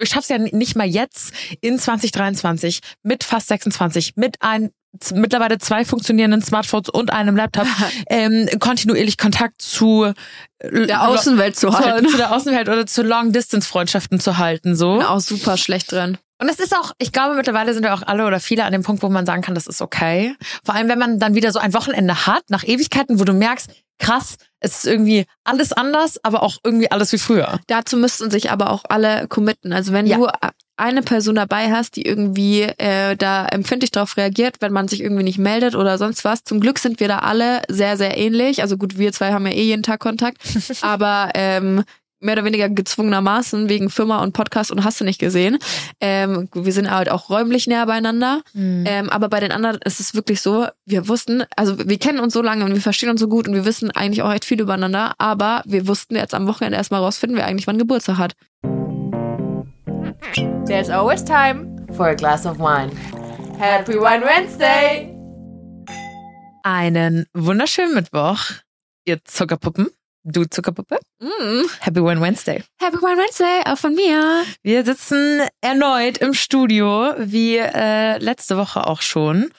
ich schaff's ja nicht mal jetzt in 2023 mit fast 26, mit ein mittlerweile zwei funktionierenden Smartphones und einem Laptop ähm, kontinuierlich Kontakt zu äh, Der Außenwelt zu halten. zu, zu der Außenwelt oder zu Long-Distance-Freundschaften zu halten. So. Bin auch super schlecht drin. Und es ist auch, ich glaube, mittlerweile sind wir auch alle oder viele an dem Punkt, wo man sagen kann, das ist okay. Vor allem, wenn man dann wieder so ein Wochenende hat, nach Ewigkeiten, wo du merkst, krass, es ist irgendwie alles anders, aber auch irgendwie alles wie früher. Dazu müssten sich aber auch alle committen. Also wenn Ja. du eine Person dabei hast, die irgendwie äh, da empfindlich darauf reagiert, wenn man sich irgendwie nicht meldet oder sonst was. Zum Glück sind wir da alle sehr, sehr ähnlich. Also gut, wir zwei haben ja eh jeden Tag Kontakt, aber ähm, mehr oder weniger gezwungenermaßen wegen Firma und Podcast und hast du nicht gesehen. Ähm, wir sind halt auch räumlich näher beieinander. Ähm, aber bei den anderen ist es wirklich so, wir wussten, also wir kennen uns so lange und wir verstehen uns so gut und wir wissen eigentlich auch echt viel übereinander, aber wir wussten jetzt am Wochenende erstmal rausfinden, wer eigentlich wann Geburtstag hat. There's always time for a glass of wine. Happy Wine Wednesday! Einen wunderschönen Mittwoch, ihr Zuckerpuppen. Du Zuckerpuppe. Happy One Wednesday. Happy Wine Wednesday, auch von mir. Wir sitzen erneut im Studio, wie äh, letzte Woche auch schon.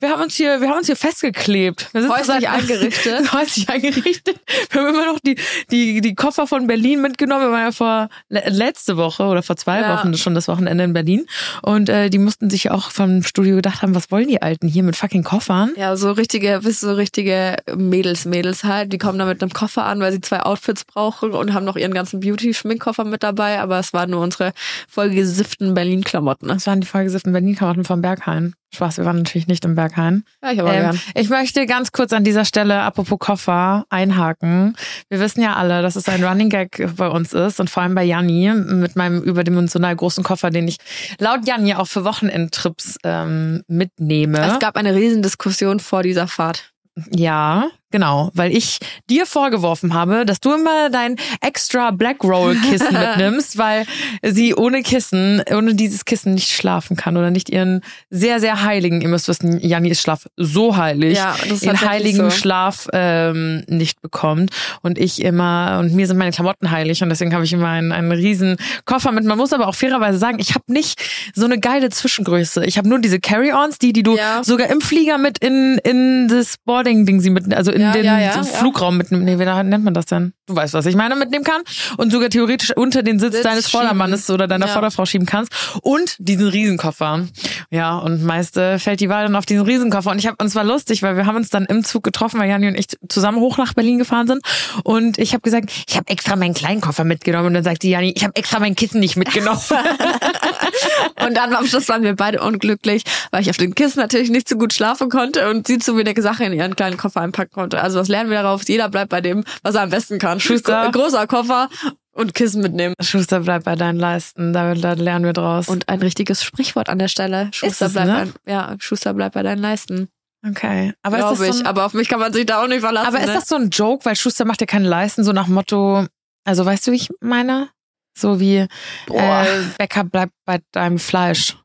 Wir haben uns hier, wir haben uns hier festgeklebt. Wir sitzen Häuslich eingerichtet. häuslich eingerichtet. Wir haben immer noch die, die, die Koffer von Berlin mitgenommen. Wir waren ja vor le- letzte Woche oder vor zwei Ja. Wochen schon das Wochenende in Berlin. Und äh, die mussten sich auch vom Studio gedacht haben, was wollen die Alten hier mit fucking Koffern? Ja, so richtige, bist so richtige Mädels, Mädels halt. Die kommen da mit einem Koffer an, weil sie zwei Outfits brauchen und haben noch ihren ganzen Beauty-Schminkkoffer mit dabei. Aber es waren nur unsere vollgesifften Berlin-Klamotten. Das waren die vollgesifften Berlin-Karotten vom Berghain. Spaß, wir waren natürlich nicht im Berghain. Ja, ich aber Ähm, gern. ich möchte ganz kurz an dieser Stelle, apropos Koffer, einhaken. Wir wissen ja alle, dass es ein Running Gag bei uns ist und vor allem bei Janni mit meinem überdimensional großen Koffer, den ich laut Janni auch für Wochenendtrips ähm, mitnehme. Es gab eine Riesendiskussion vor dieser Fahrt. Ja, genau, weil ich dir vorgeworfen habe, dass du immer dein extra Black Roll Kissen mitnimmst, weil sie ohne Kissen, ohne dieses Kissen nicht schlafen kann oder nicht ihren sehr, sehr heiligen, ihr müsst wissen, Janni ist Schlaf so heilig, Ja, das tatsächlich heiligen so. Schlaf ähm, nicht bekommt und ich immer, und mir sind meine Klamotten heilig und deswegen habe ich immer einen, einen riesen Koffer mit. Man muss aber auch fairerweise sagen, ich habe nicht so eine geile Zwischengröße. Ich habe nur diese Carry-Ons, die, die du Ja. sogar im Flieger mit in, in das Boarding-Ding sie mit, also in Ja, den ja, ja. Flugraum mitnehmen. Nee, wie nennt man das denn? Du weißt, was ich meine, mitnehmen kann. Und sogar theoretisch unter den Sitz, Sitz deines schieben. Vordermannes oder deiner. Vorderfrau schieben kannst. Und diesen Riesenkoffer. Ja, und meist äh, fällt die Wahl dann auf diesen Riesenkoffer. Und ich habe uns war lustig, weil wir haben uns dann im Zug getroffen, weil Jani und ich zusammen hoch nach Berlin gefahren sind. Und ich habe gesagt, ich habe extra meinen kleinen Koffer mitgenommen. Und dann sagt die Jani, ich habe extra mein Kissen nicht mitgenommen. Und dann am Schluss waren wir beide unglücklich, weil ich auf dem Kissen natürlich nicht so gut schlafen konnte und sie zu wenig Sachen in ihren kleinen Koffer einpacken konnte. Also was lernen wir darauf? Jeder bleibt bei dem, was er am besten kann. Schuster. Gro- Großer Koffer und Kissen mitnehmen. Schuster bleibt bei deinen Leisten. Da, da lernen wir draus. Und ein richtiges Sprichwort an der Stelle. Schuster es, bleibt ne? bei, ja, Schuster bleibt bei deinen Leisten. okay. Aber ist Glaube das ich. so ein, Aber auf mich kann man sich da auch nicht verlassen. Aber ist ne? das so ein Joke, weil Schuster macht ja keine Leisten, so nach Motto, also weißt du, wie ich meine? So wie Boah. äh, Bäcker bleibt bei deinem Fleisch.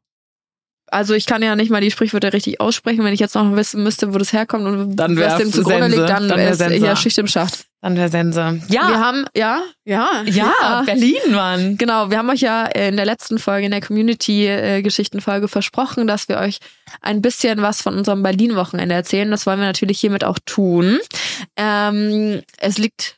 Also ich kann ja nicht mal die Sprichwörter richtig aussprechen. Wenn ich jetzt noch wissen müsste, wo das herkommt und Dann es dem zugrunde Sense. liegt, dann, Dann wäre hier Schicht im Schacht. Dann wäre Sense. Ja, Wir haben, ja, ja, ja, Berlin, Mann. Genau, wir haben euch ja in der letzten Folge, in der Community-Geschichtenfolge versprochen, dass wir euch ein bisschen was von unserem Berlin-Wochenende erzählen. Das wollen wir natürlich hiermit auch tun. Ähm, es liegt,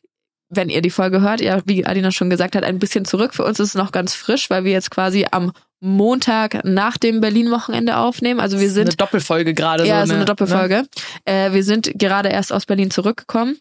wenn ihr die Folge hört, ja, wie Adina schon gesagt hat, ein bisschen zurück. Für uns ist es noch ganz frisch, weil wir jetzt quasi am Montag nach dem Berlin-Wochenende aufnehmen. Also wir sind eine Doppelfolge gerade. ja, so so eine Doppelfolge. Äh, wir sind gerade erst aus Berlin zurückgekommen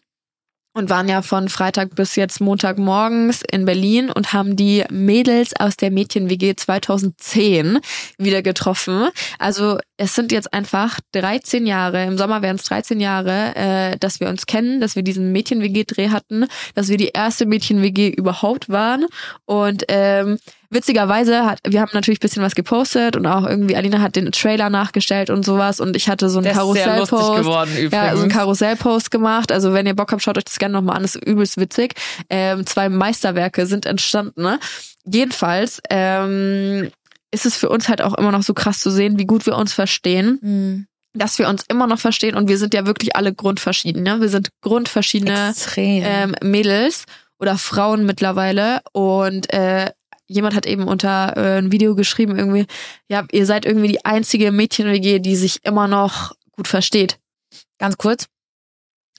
und waren ja von Freitag bis jetzt Montagmorgens in Berlin und haben die Mädels aus der Mädchen-WG 2010 wieder getroffen. Also es sind jetzt einfach 13 Jahre, im Sommer wären es 13 Jahre, äh, dass wir uns kennen, dass wir diesen Mädchen-WG-Dreh hatten, dass wir die erste Mädchen-WG überhaupt waren und ähm, witzigerweise hat, wir haben natürlich ein bisschen was gepostet und auch irgendwie Alina hat den Trailer nachgestellt und sowas und ich hatte so einen Karussellpost. Ja, so einen Karussellpost gemacht. Also wenn ihr Bock habt, schaut euch das gerne nochmal an. Das ist übelst witzig. Ähm, zwei Meisterwerke sind entstanden. Ne? Jedenfalls ähm, ist es für uns halt auch immer noch so krass zu sehen, wie gut wir uns verstehen. Mhm. Dass wir uns immer noch verstehen und wir sind ja wirklich alle grundverschieden. Ne? Wir sind grundverschiedene Extrem. ähm, Mädels oder Frauen mittlerweile und äh, jemand hat eben unter äh, ein Video geschrieben, irgendwie, ja, ihr seid irgendwie die einzige Mädchen-WG, die sich immer noch gut versteht. Ganz kurz.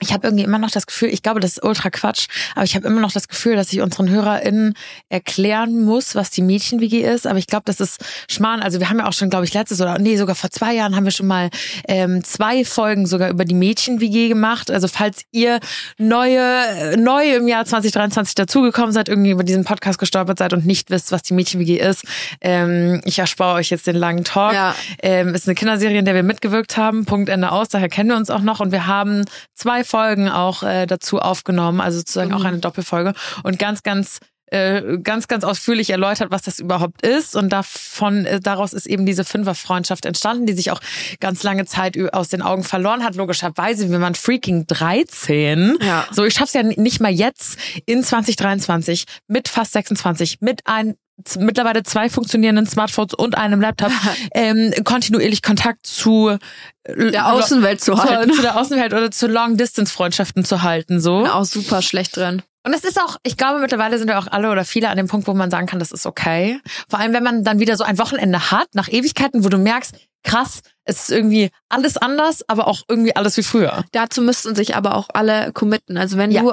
Ich habe irgendwie immer noch das Gefühl, ich glaube, das ist ultra Quatsch, aber ich habe immer noch das Gefühl, dass ich unseren HörerInnen erklären muss, was die Mädchen-WG ist. Aber ich glaube, das ist Schmarrn. Also wir haben ja auch schon, glaube ich, letztes oder nee, sogar vor zwei Jahren haben wir schon mal ähm, zwei Folgen sogar über die Mädchen-WG gemacht. Also falls ihr neue, neu im Jahr 2023 dazugekommen seid, irgendwie über diesen Podcast gestolpert seid und nicht wisst, was die Mädchen-WG ist, ähm, ich erspare euch jetzt den langen Talk. Ja. Ähm, ist eine Kinderserie, in der wir mitgewirkt haben. Punkt Ende aus. Daher kennen wir uns auch noch und wir haben zwei Folgen auch äh, dazu aufgenommen, also sozusagen auch eine Doppelfolge und ganz, ganz äh, ganz, ganz ausführlich erläutert, was das überhaupt ist. Und davon, äh, daraus ist eben diese Fünferfreundschaft entstanden, die sich auch ganz lange Zeit aus den Augen verloren hat. Logischerweise, wir waren freaking 13. Ja. So, ich schaff's ja nicht mal jetzt in 2023 mit fast 26, mit ein mittlerweile zwei funktionierenden Smartphones und einem Laptop ähm, kontinuierlich Kontakt zu äh, Der Außenwelt zu halten. zu der Außenwelt oder zu Long-Distance-Freundschaften zu halten. So. Bin auch super schlecht drin. Und es ist auch, ich glaube, mittlerweile sind wir auch alle oder viele an dem Punkt, wo man sagen kann, das ist okay. Vor allem, wenn man dann wieder so ein Wochenende hat, nach Ewigkeiten, wo du merkst, krass, es ist irgendwie alles anders, aber auch irgendwie alles wie früher. Dazu müssten sich aber auch alle committen. Also wenn Ja. du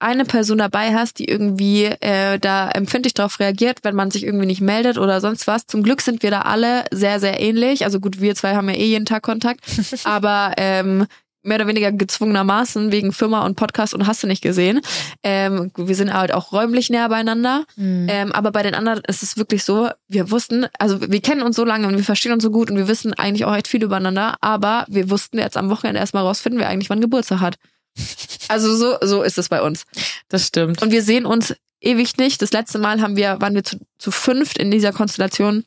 eine Person dabei hast, die irgendwie äh, da empfindlich darauf reagiert, wenn man sich irgendwie nicht meldet oder sonst was. Zum Glück sind wir da alle sehr, sehr ähnlich. Also gut, wir zwei haben ja eh jeden Tag Kontakt. aber ähm, mehr oder weniger gezwungenermaßen wegen Firma und Podcast und hast du nicht gesehen. Ähm, wir sind halt auch räumlich näher beieinander. Ähm, aber bei den anderen ist es wirklich so, wir wussten, also wir kennen uns so lange und wir verstehen uns so gut und wir wissen eigentlich auch echt viel übereinander, aber wir wussten jetzt am Wochenende erstmal rausfinden, wer eigentlich wann Geburtstag hat. Also so, so ist es bei uns. Das stimmt. Und wir sehen uns ewig nicht. Das letzte Mal haben wir, waren wir zu, zu fünft in dieser Konstellation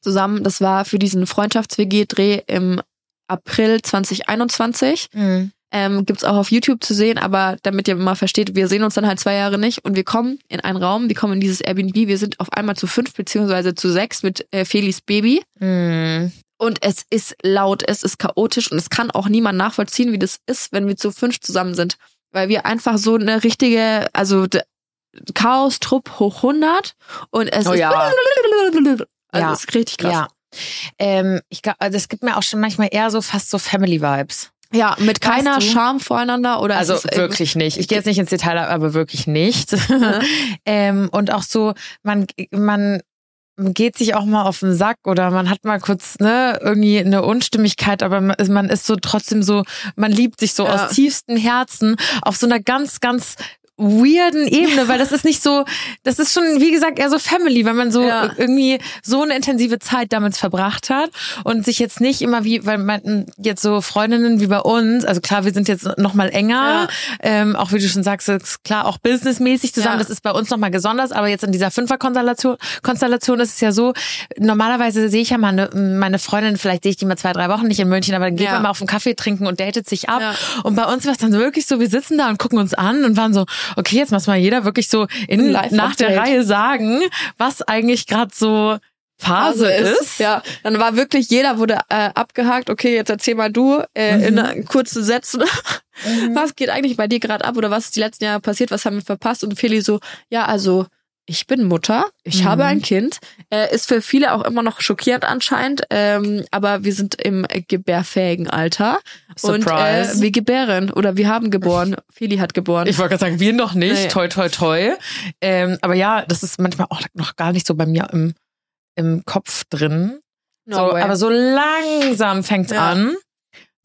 zusammen. Das war für diesen Freundschafts-WG-Dreh im April 2021. Mhm. Ähm, gibt's auch auf YouTube zu sehen, aber damit ihr mal versteht, wir sehen uns dann halt zwei Jahre nicht und wir kommen in einen Raum, wir kommen in dieses Airbnb, wir sind auf einmal zu fünf beziehungsweise zu sechs mit äh, Felis Baby Mhm. und es ist laut, es ist chaotisch und es kann auch niemand nachvollziehen, wie das ist, wenn wir zu fünf zusammen sind, weil wir einfach so eine richtige, also Chaos-Trupp hoch 100 und es Oh ist ja. also Ja. ist richtig krass. Ja. Ähm, ich glaube, also es gibt mir auch schon manchmal eher so fast so Family-Vibes. Ja, mit keiner? Scham voreinander oder Also wirklich nicht. Ich gehe jetzt nicht ins Detail, aber wirklich nicht. ähm, und auch so, man, man geht sich auch mal auf den Sack oder man hat mal kurz ne irgendwie eine Unstimmigkeit, aber man ist- man ist so trotzdem so, man liebt sich so Ja. aus tiefstem Herzen auf so einer ganz, ganz weirden Ebene, weil das ist nicht so, das ist schon, wie gesagt, eher so Family, wenn man so Ja. irgendwie so eine intensive Zeit damit verbracht hat und sich jetzt nicht immer wie, weil man jetzt so Freundinnen wie bei uns, also klar, wir sind jetzt noch mal enger, ähm, auch wie du schon sagst, ist klar, auch businessmäßig zusammen, Ja. das ist bei uns noch mal besonders, aber jetzt in dieser Fünferkonstellation Konstellation ist es ja so, normalerweise sehe ich ja meine, meine Freundin, vielleicht sehe ich die mal zwei, drei Wochen nicht in München, aber dann geht Ja. man mal auf einen Kaffee trinken und datet sich ab Ja. und bei uns war es dann wirklich so, wir sitzen da und gucken uns an und waren so, okay, jetzt muss mal jeder wirklich so in, nach der Reihe sagen, was eigentlich gerade so Phase ist. Ja, dann war wirklich, jeder wurde äh, abgehakt, okay, jetzt erzähl mal du äh, in äh, kurzen Sätzen, was geht eigentlich bei dir gerade ab oder was ist die letzten Jahre passiert, was haben wir verpasst? Und Feli so, ja, also ich bin Mutter, ich Mhm. habe ein Kind, äh, ist für viele auch immer noch schockierend anscheinend, ähm, aber wir sind im äh, gebärfähigen Alter und Surprise. äh, wir gebären oder wir haben geboren, Feli hat geboren. Ich wollte gerade sagen, wir noch nicht. Nee. Toi, toi, toi. Ähm, aber ja, das ist manchmal auch noch gar nicht so bei mir im, im Kopf drin. No so, aber so langsam fängt's Ja. an,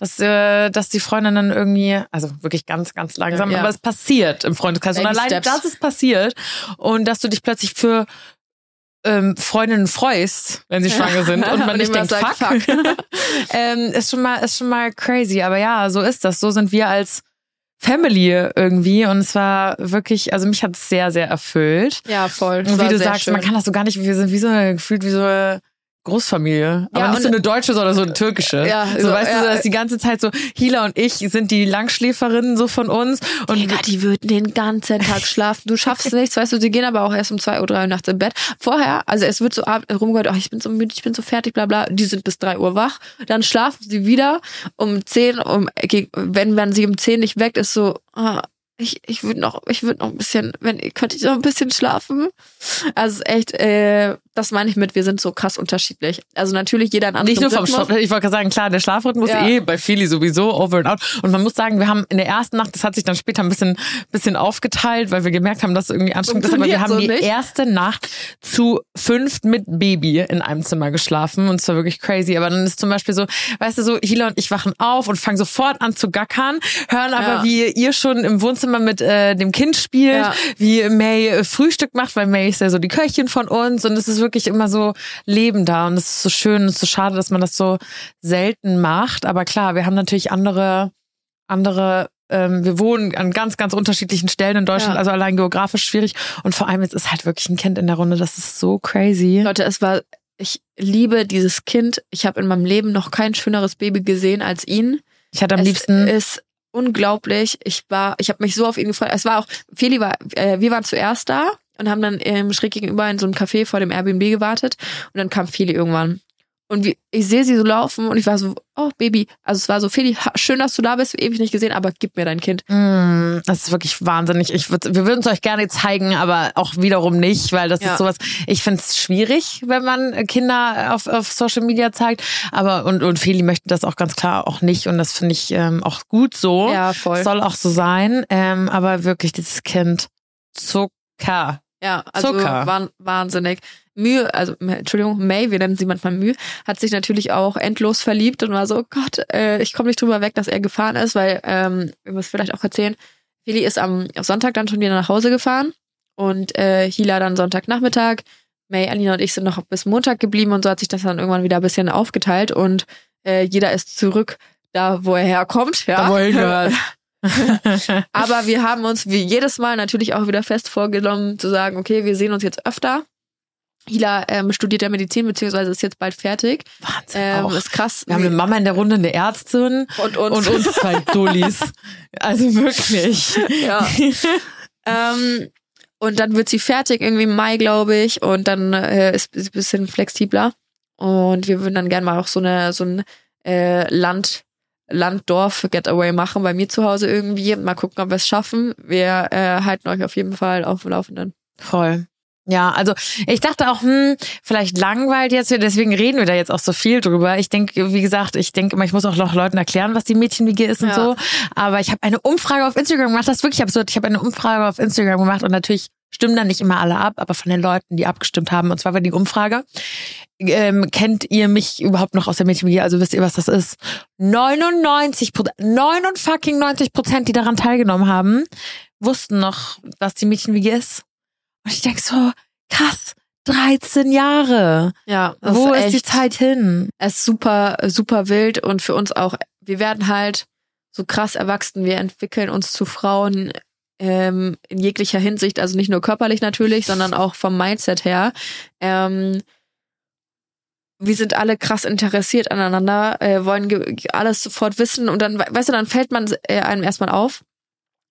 dass, äh, dass die Freundin dann irgendwie, also wirklich ganz, ganz langsam, Ja, ja. aber es passiert im Freundeskreis. Und allein, steps. dass es passiert und dass du dich plötzlich für ähm, Freundinnen freust, wenn sie schwanger sind und man Und nicht denkt, sagt, fuck, fuck. ähm, ist schon mal ist schon mal crazy. Aber ja, so ist das. So sind wir als Family irgendwie und es war wirklich, also mich hat es sehr, sehr erfüllt. ja, voll. Und wie du sagst, schön. man kann das so gar nicht, wir sind wie so gefühlt wie so Großfamilie. Aber Ja, nicht so eine deutsche, sondern so eine türkische. Ja, so, so, weißt ja. du, dass die ganze Zeit so, Hila und ich sind die Langschläferinnen so von uns. Und Digga, die würden den ganzen Tag schlafen. Du schaffst nichts, weißt du, die gehen aber auch erst um zwei oder drei Uhr nachts im Bett. Vorher, also es wird so rumgehört, oh, ich bin so müde, ich bin so fertig, bla bla. Die sind bis drei Uhr wach. Dann schlafen sie wieder um zehn, um, wenn man sie um zehn nicht weckt, ist so, ah, ich, ich würde noch, ich würde noch ein bisschen, wenn könnte ich noch ein bisschen schlafen. Also echt, äh, das meine ich mit, wir sind so krass unterschiedlich. Also natürlich jeder ein anderes Nicht nur vom Schlaf, ich wollte gerade sagen, klar, der Schlafrhythmus Ja. eh bei Feli sowieso over and out. Und man muss sagen, wir haben in der ersten Nacht, das hat sich dann später ein bisschen, bisschen aufgeteilt, weil wir gemerkt haben, dass es irgendwie anstrengend ist. Aber wir haben Funktioniert die so nicht. erste Nacht zu fünft mit Baby in einem Zimmer geschlafen. Und es war wirklich crazy. Aber dann ist zum Beispiel so, weißt du, so, Hila und ich wachen auf und fangen sofort an zu gackern, hören aber, Ja. wie ihr schon im Wohnzimmer mit äh, dem Kind spielt, Ja. wie May äh, Frühstück macht, weil May ist ja so die Köchin von uns und es ist wirklich immer so Leben da und es ist so schön und es ist so schade, dass man das so selten macht. Aber klar, wir haben natürlich andere, andere, ähm, wir wohnen an ganz, ganz unterschiedlichen Stellen in Deutschland, Ja. also allein geografisch schwierig und vor allem jetzt ist halt wirklich ein Kind in der Runde, das ist so crazy. Leute, es war, ich liebe dieses Kind. Ich habe in meinem Leben noch kein schöneres Baby gesehen als ihn. Ich hatte am es liebsten, ist unglaublich. Ich war, ich habe mich so auf ihn gefreut. Es war auch, Feli war, äh, wir waren zuerst da und haben dann ähm, schräg gegenüber in so einem Café vor dem Airbnb gewartet und dann kam Feli irgendwann. Und wie, ich sehe sie so laufen und ich war so, oh Baby. Also es war so, Feli, schön, dass du da bist, ewig nicht gesehen, aber gib mir dein Kind. Mm, das ist wirklich wahnsinnig. Ich würd, wir würden es euch gerne zeigen, aber auch wiederum nicht, weil das Ja. ist sowas. Ich finde es schwierig, wenn man Kinder auf, auf Social Media zeigt. Aber und und Feli möchte das auch ganz klar auch nicht und das finde ich ähm, auch gut so. Ja, voll. Soll auch so sein. Ähm, aber wirklich dieses Kind Zucker. Ja, also Zucker. wahn, wahnsinnig. Mühe, also Entschuldigung, May, wir nennen sie manchmal Mühe, hat sich natürlich auch endlos verliebt und war so, oh Gott, äh, ich komme nicht drüber weg, dass er gefahren ist, weil, ähm, wir müssen vielleicht auch erzählen, Feli ist am Sonntag dann schon wieder nach Hause gefahren und äh, Hila dann Sonntagnachmittag. May, Alina und ich sind noch bis Montag geblieben und so hat sich das dann irgendwann wieder ein bisschen aufgeteilt und äh, jeder ist zurück da, wo er herkommt. Ja. Da wo er hingehört. Aber wir haben uns wie jedes Mal natürlich auch wieder fest vorgenommen zu sagen, okay, wir sehen uns jetzt öfter. Hila ähm, studiert ja Medizin, beziehungsweise ist jetzt bald fertig. Wahnsinn. Ähm, auch. ist krass. Wir haben eine Mama in der Runde, eine Ärztin und uns. und uns zwei Dullis. Also wirklich. ja. ähm, und dann wird sie fertig, irgendwie im Mai, glaube ich. Und dann äh, ist sie ein bisschen flexibler. Und wir würden dann gerne mal auch so eine so ein äh, Land Land-Dorf-Getaway machen bei mir zu Hause irgendwie. Mal gucken, ob wir es schaffen. Wir äh, halten euch auf jeden Fall auf dem Laufenden. Voll. Ja, also ich dachte auch, hm, vielleicht langweilt jetzt, deswegen reden wir da jetzt auch so viel drüber. Ich denke, wie gesagt, ich denke immer, ich muss auch noch Leuten erklären, was die Mädchenwiege ist und Ja. so. Aber ich habe eine Umfrage auf Instagram gemacht, das ist wirklich absurd. Ich habe eine Umfrage auf Instagram gemacht und natürlich stimmen dann nicht immer alle ab, aber von den Leuten, die abgestimmt haben, und zwar war die Umfrage, ähm, kennt ihr mich überhaupt noch aus der Mädchenwiege? Also wisst ihr, was das ist? 99 Prozent, 99 Prozent, die daran teilgenommen haben, wussten noch, was die Mädchenwiege ist. Und ich denk so, krass, 13 Jahre. Ja, das Wo ist ist die Zeit hin? Es ist super, super wild und für uns auch, wir werden halt so krass erwachsen, wir entwickeln uns zu Frauen ähm, in jeglicher Hinsicht, also nicht nur körperlich natürlich, sondern auch vom Mindset her. Ähm, wir sind alle krass interessiert aneinander, äh, wollen alles sofort wissen und dann, we- weißt du, dann fällt man äh, einem erstmal auf.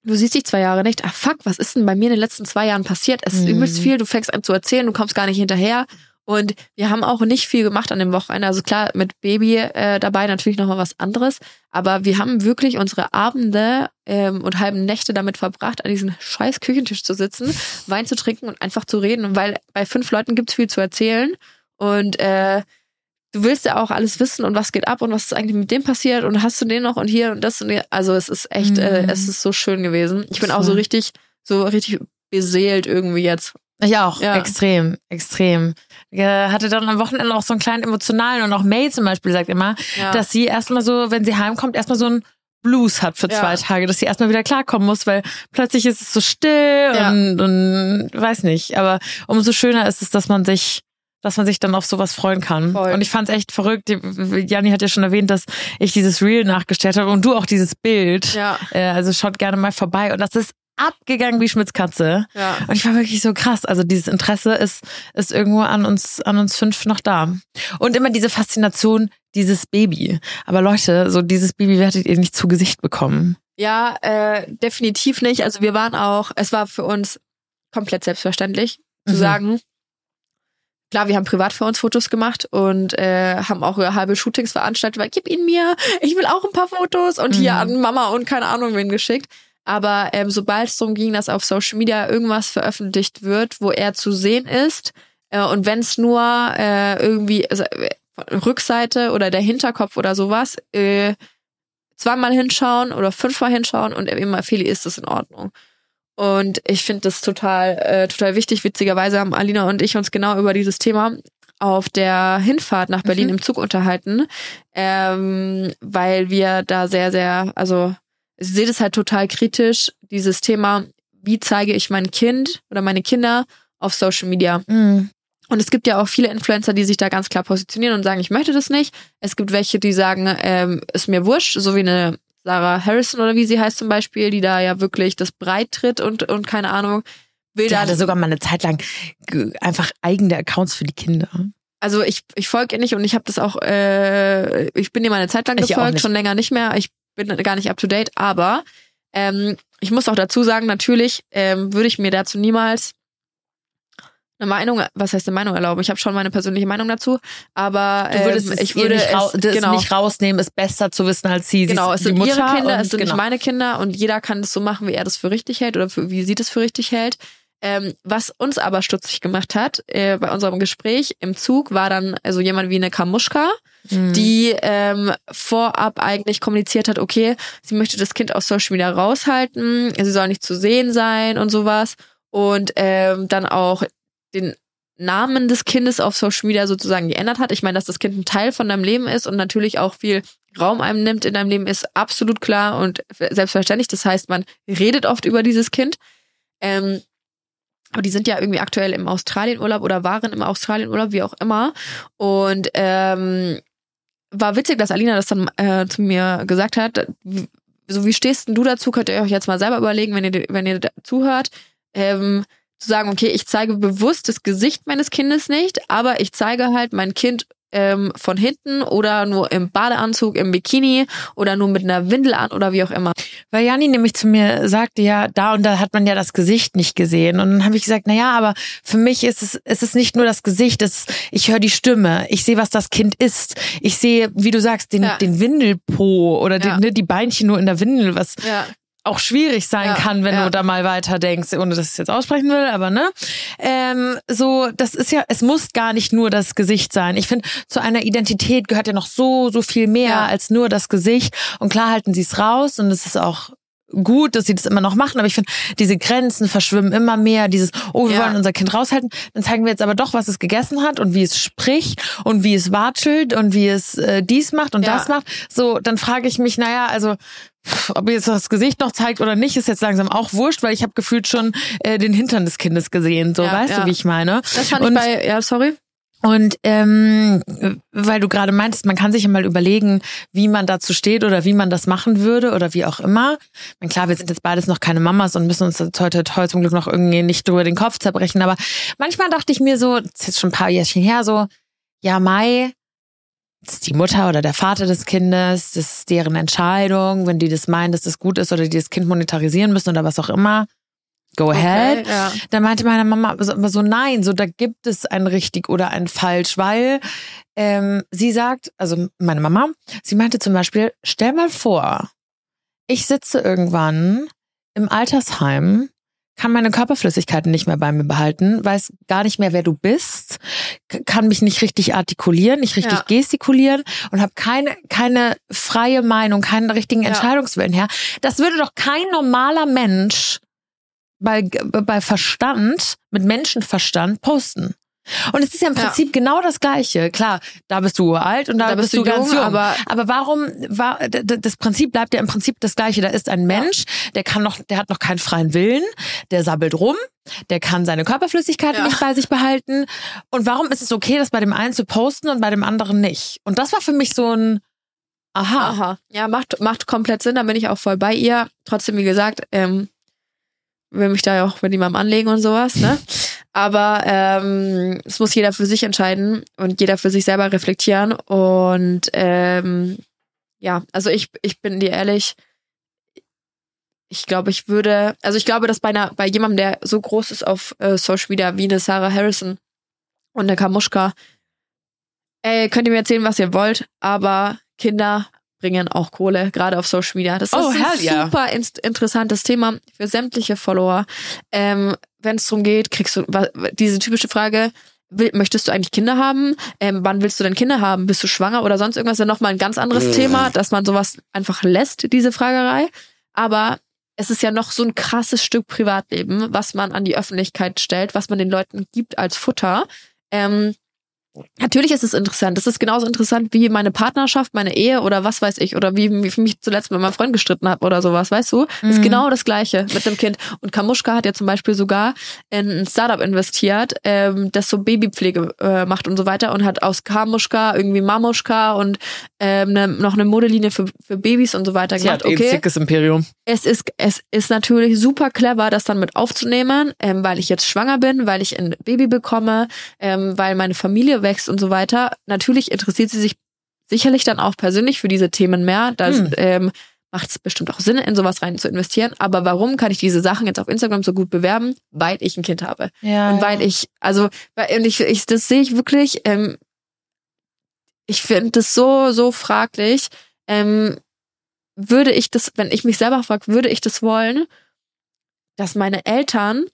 Du siehst dich zwei Jahre nicht. Ah fuck, was ist denn bei mir in den letzten zwei Jahren passiert? Es ist Mhm. übelst viel. Du fängst an zu erzählen, du kommst gar nicht hinterher. Und wir haben auch nicht viel gemacht an dem Wochenende. Also klar, mit Baby äh, dabei natürlich nochmal was anderes. Aber wir haben wirklich unsere Abende ähm, und halben Nächte damit verbracht, an diesem scheiß Küchentisch zu sitzen, Wein zu trinken und einfach zu reden. Weil bei fünf Leuten gibt's viel zu erzählen. Und äh, du willst ja auch alles wissen und was geht ab und was ist eigentlich mit dem passiert und hast du den noch und hier und das und hier. Also es ist echt, äh, Mhm. es ist so schön gewesen. Ich bin auch so richtig, so richtig beseelt irgendwie jetzt. Ich auch, Ja. extrem, extrem. Äh, hatte dann am Wochenende auch so einen kleinen emotionalen und auch May zum Beispiel sagt immer, Ja. dass sie erstmal so, wenn sie heimkommt, erstmal so ein Blues hat für Ja. zwei Tage, dass sie erstmal wieder klarkommen muss, weil plötzlich ist es so still Ja. und, und weiß nicht. Aber umso schöner ist es, dass man sich dass man sich dann auf sowas freuen kann. Voll. Und ich fand's echt verrückt. Janni hat ja schon erwähnt, dass ich dieses Reel nachgestellt habe und du auch dieses Bild. Ja. Äh, also schaut gerne mal vorbei. Und das ist abgegangen wie Schmitzkatze. Ja. Und ich war wirklich so krass. Also dieses Interesse ist, ist irgendwo an uns, an uns fünf noch da. Und immer diese Faszination, dieses Baby. Aber Leute, so dieses Baby werdet ihr nicht zu Gesicht bekommen. Ja, äh, definitiv nicht. Also wir waren auch, es war für uns komplett selbstverständlich zu Mhm. sagen, klar, wir haben privat für uns Fotos gemacht und äh, haben auch halbe Shootings veranstaltet, weil gib ihn mir, ich will auch ein paar Fotos und hier Mhm. an Mama und keine Ahnung wen geschickt. Aber ähm, sobald es darum ging, dass auf Social Media irgendwas veröffentlicht wird, wo er zu sehen ist, äh, und wenn es nur äh, irgendwie also, äh, Rückseite oder der Hinterkopf oder sowas, äh, zweimal hinschauen oder fünfmal hinschauen und immer Feli ist es in Ordnung. Und ich finde das total, äh, total wichtig. Witzigerweise haben Alina und ich uns genau über dieses Thema auf der Hinfahrt nach Berlin mhm. im Zug unterhalten, ähm, weil wir da sehr, sehr, also ich sehe das halt total kritisch, dieses Thema, wie zeige ich mein Kind oder meine Kinder auf Social Media. Mhm. Und es gibt ja auch viele Influencer, die sich da ganz klar positionieren und sagen, ich möchte das nicht. Es gibt welche, die sagen, ähm, ist mir wurscht, so wie eine Sarah Harrison oder wie sie heißt zum Beispiel, die da ja wirklich das breit tritt und, und keine Ahnung, will die hatte sogar mal eine Zeit lang einfach eigene Accounts für die Kinder. Also ich, ich folge ihr nicht und ich habe das auch, äh, ich bin ihr mal eine Zeit lang ich gefolgt, schon länger nicht mehr. Ich bin gar nicht up to date, aber ähm, ich muss auch dazu sagen, natürlich ähm, würde ich mir dazu niemals eine Meinung, was heißt eine Meinung erlauben? Ich habe schon meine persönliche Meinung dazu, aber du würdest ähm, ich würde nicht, es, genau, nicht rausnehmen, ist besser zu wissen als sie. Genau, es sind Mutter ihre Kinder, es sind genau. nicht meine Kinder und jeder kann es so machen, wie er das für richtig hält oder für, wie sie das für richtig hält. Ähm, was uns aber stutzig gemacht hat äh, bei unserem Gespräch im Zug war dann also jemand wie eine Kamuschka, mhm. die ähm, vorab eigentlich kommuniziert hat, okay, sie möchte das Kind aus Social Media raushalten, sie soll nicht zu sehen sein und sowas und ähm, dann auch den Namen des Kindes auf Social Media sozusagen geändert hat. Ich meine, dass das Kind ein Teil von deinem Leben ist und natürlich auch viel Raum einem nimmt in deinem Leben, ist absolut klar und selbstverständlich. Das heißt, man redet oft über dieses Kind. Ähm, aber die sind ja irgendwie aktuell im Australienurlaub oder waren im Australienurlaub, wie auch immer. Und ähm, war witzig, dass Alina das dann äh, zu mir gesagt hat. So, wie stehst denn du dazu? Könnt ihr euch jetzt mal selber überlegen, wenn ihr, wenn ihr zuhört. Ähm, zu sagen, okay, ich zeige bewusst das Gesicht meines Kindes nicht, aber ich zeige halt mein Kind ähm, von hinten oder nur im Badeanzug, im Bikini oder nur mit einer Windel an oder wie auch immer. Weil Jani nämlich zu mir sagte, ja, da und da hat man ja das Gesicht nicht gesehen. Und dann habe ich gesagt, na ja, aber für mich ist es, es ist nicht nur das Gesicht, es, ich höre die Stimme, ich sehe, was das Kind ist. Ich sehe, wie du sagst, den, ja. den Windelpo oder ja. die, ne, die Beinchen nur in der Windel, was ja auch schwierig sein ja, kann, wenn ja. du da mal weiter denkst, ohne dass ich es jetzt aussprechen will, aber ne? Ähm, so, das ist ja, es muss gar nicht nur das Gesicht sein. Ich finde, zu einer Identität gehört ja noch so, so viel mehr ja. als nur das Gesicht. Und klar halten sie es raus und es ist auch gut, dass sie das immer noch machen, aber ich finde, diese Grenzen verschwimmen immer mehr. Dieses, oh, wir ja. wollen unser Kind raushalten, dann zeigen wir jetzt aber doch, was es gegessen hat und wie es spricht und wie es watschelt und wie es äh, dies macht und ja. das macht. So, dann frage ich mich, naja, also ob jetzt das Gesicht noch zeigt oder nicht, ist jetzt langsam auch wurscht, weil ich habe gefühlt schon äh, den Hintern des Kindes gesehen. So, ja, weißt du, wie ich meine? Das fand und, ich bei, ja, sorry. Und ähm, weil du gerade meintest, man kann sich ja mal überlegen, wie man dazu steht oder wie man das machen würde oder wie auch immer. Ich meine, klar, wir sind jetzt beides noch keine Mamas und müssen uns heute, heute zum Glück noch irgendwie nicht drüber den Kopf zerbrechen. Aber manchmal dachte ich mir so, das ist jetzt schon ein paar Jährchen her, so, ja, Mai, das ist die Mutter oder der Vater des Kindes, das ist deren Entscheidung, wenn die das meinen, dass das gut ist oder die das Kind monetarisieren müssen oder was auch immer. Go ahead. Okay, ja. Dann meinte meine Mama immer so, nein, so da gibt es ein richtig oder ein falsch, weil ähm, sie sagt, also meine Mama, sie meinte zum Beispiel, stell mal vor, ich sitze irgendwann im Altersheim kann meine Körperflüssigkeiten nicht mehr bei mir behalten, weiß gar nicht mehr, wer du bist, kann mich nicht richtig artikulieren, nicht richtig ja. gestikulieren und habe keine keine freie Meinung, keinen richtigen Entscheidungswillen her. Das würde doch kein normaler Mensch bei bei Verstand mit Menschenverstand posten. Und es ist ja im Prinzip ja. genau das Gleiche. Klar, da bist du alt und da, da bist, bist, du ganz jung. jung. Aber, aber warum war das Prinzip bleibt ja im Prinzip das Gleiche. Da ist ein Mensch, ja. der kann noch, der hat noch keinen freien Willen, der sabbelt rum, der kann seine Körperflüssigkeit ja. nicht bei sich behalten. Und warum ist es okay, das bei dem einen zu posten und bei dem anderen nicht? Und das war für mich so ein Aha. Aha. Ja, macht, macht komplett Sinn, da bin ich auch voll bei ihr. Trotzdem, wie gesagt, ähm, will mich da ja auch mit jemandem anlegen und sowas, ne? Aber ähm, es muss jeder für sich entscheiden und jeder für sich selber reflektieren. Und ähm, ja, also ich, ich bin dir ehrlich, ich glaube, ich würde, also ich glaube, dass bei einer, bei jemandem, der so groß ist auf äh, Social Media wie eine Sarah Harrison und eine Kamuschka, ey, könnt ihr mir erzählen, was ihr wollt, aber Kinder bringen auch Kohle, gerade auf Social Media. Das ist Oh, ein hell yeah. super ins- interessantes Thema für sämtliche Follower. Ähm, Wenn es darum geht, kriegst du diese typische Frage, will, möchtest du eigentlich Kinder haben? Ähm, wann willst du denn Kinder haben? Bist du schwanger oder sonst irgendwas? Ist ja nochmal ein ganz anderes Thema, dass man sowas einfach lässt, diese Fragerei. Aber es ist ja noch so ein krasses Stück Privatleben, was man an die Öffentlichkeit stellt, was man den Leuten gibt als Futter. Ähm, Natürlich ist es interessant. Das ist genauso interessant wie meine Partnerschaft, meine Ehe oder was weiß ich. Oder wie, ich mich zuletzt mit meinem Freund gestritten habe oder sowas, weißt du? Das ist genau das Gleiche mit dem Kind. Und Kamuschka hat ja zum Beispiel sogar in ein Startup investiert, ähm, das so Babypflege äh, macht und so weiter und hat aus Kamuschka irgendwie Mamuschka und ähm, ne, noch eine Modelinie für, für Babys und so weiter Sie hat gemacht. ein Okay, zickes Imperium. es ist, es ist natürlich super clever, das dann mit aufzunehmen, ähm, weil ich jetzt schwanger bin, weil ich ein Baby bekomme, ähm, weil meine Familie wächst und so weiter. Natürlich interessiert sie sich sicherlich dann auch persönlich für diese Themen mehr. Da Hm. ähm, macht es bestimmt auch Sinn, in sowas rein zu investieren. Aber warum kann ich diese Sachen jetzt auf Instagram so gut bewerben? Weil ich ein Kind habe. Ja, Und weil ich, also, und ich, ich das sehe ich wirklich, ähm, ich finde das so, so fraglich. Ähm, würde ich das, wenn ich mich selber frage, würde ich das wollen, dass meine Eltern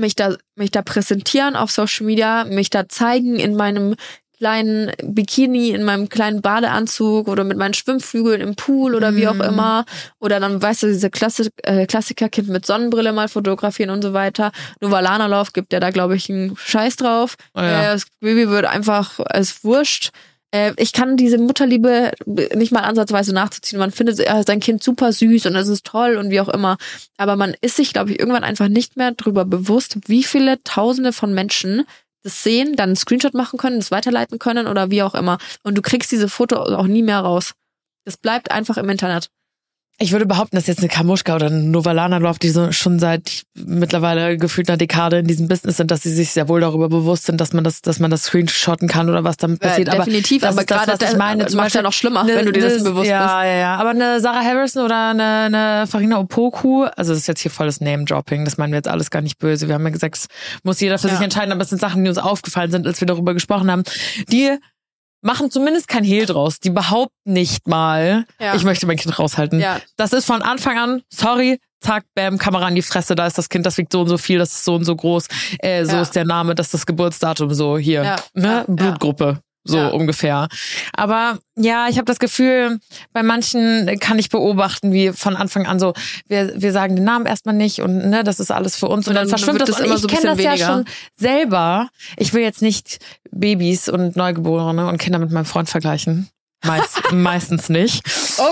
mich da, mich da präsentieren auf Social Media, mich da zeigen in meinem kleinen Bikini, in meinem kleinen Badeanzug oder mit meinen Schwimmflügeln im Pool oder wie auch Mhm. immer. Oder dann, weißt du, diese Klassik, äh, Klassikerkind mit Sonnenbrille mal fotografieren und so weiter. Novalana Lauf gibt ja da, glaube ich, einen Scheiß drauf. Oh ja. Äh, das Baby wird einfach, es wurscht. Äh, ich kann diese Mutterliebe nicht mal ansatzweise nachzuziehen. Man findet sein Kind super süß und es ist toll und wie auch immer. Aber man ist sich, glaube ich, irgendwann einfach nicht mehr darüber bewusst, wie viele Tausende von Menschen das sehen, dann einen Screenshot machen können, das weiterleiten können oder wie auch immer. Und du kriegst diese Foto auch nie mehr raus. Das bleibt einfach im Internet. Ich würde behaupten, dass jetzt eine Kamuschka oder eine Novalana läuft, die so schon seit mittlerweile gefühlt einer Dekade in diesem Business sind, dass sie sich sehr wohl darüber bewusst sind, dass man das, dass man das screenshotten kann oder was damit passiert. Äh, definitiv, das aber ist das, gerade was ich das meine. Zum ja Beispiel noch schlimmer, eine- wenn du dir dessen bewusst ja, bist. Ja, ja, aber eine Sarah Harrison oder eine, eine Farina Opoku, also das ist jetzt hier volles Name-Dropping, das meinen wir jetzt alles gar nicht böse. Wir haben ja gesagt, es muss jeder für Ja. sich entscheiden, aber es sind Sachen, die uns aufgefallen sind, als wir darüber gesprochen haben. Die machen zumindest kein Hehl draus. Die behaupten nicht mal, Ja. ich möchte mein Kind raushalten. Ja. Das ist von Anfang an, sorry, zack, bam, Kamera in die Fresse, da ist das Kind, das wiegt so und so viel, das ist so und so groß, äh, so Ja. ist der Name, das ist das Geburtsdatum, so hier, Ja, ne? Blutgruppe. So Ja. ungefähr. Aber ja, ich habe das Gefühl, bei manchen kann ich beobachten, wie von Anfang an so, wir, wir sagen den Namen erstmal nicht und ne, das ist alles für uns und, Und dann, dann verschwimmt das das immer ich so ein kenne das bisschen ja weniger. schon selber. Ich will jetzt nicht Babys und Neugeborene und Kinder mit meinem Freund vergleichen. Meist, meistens nicht.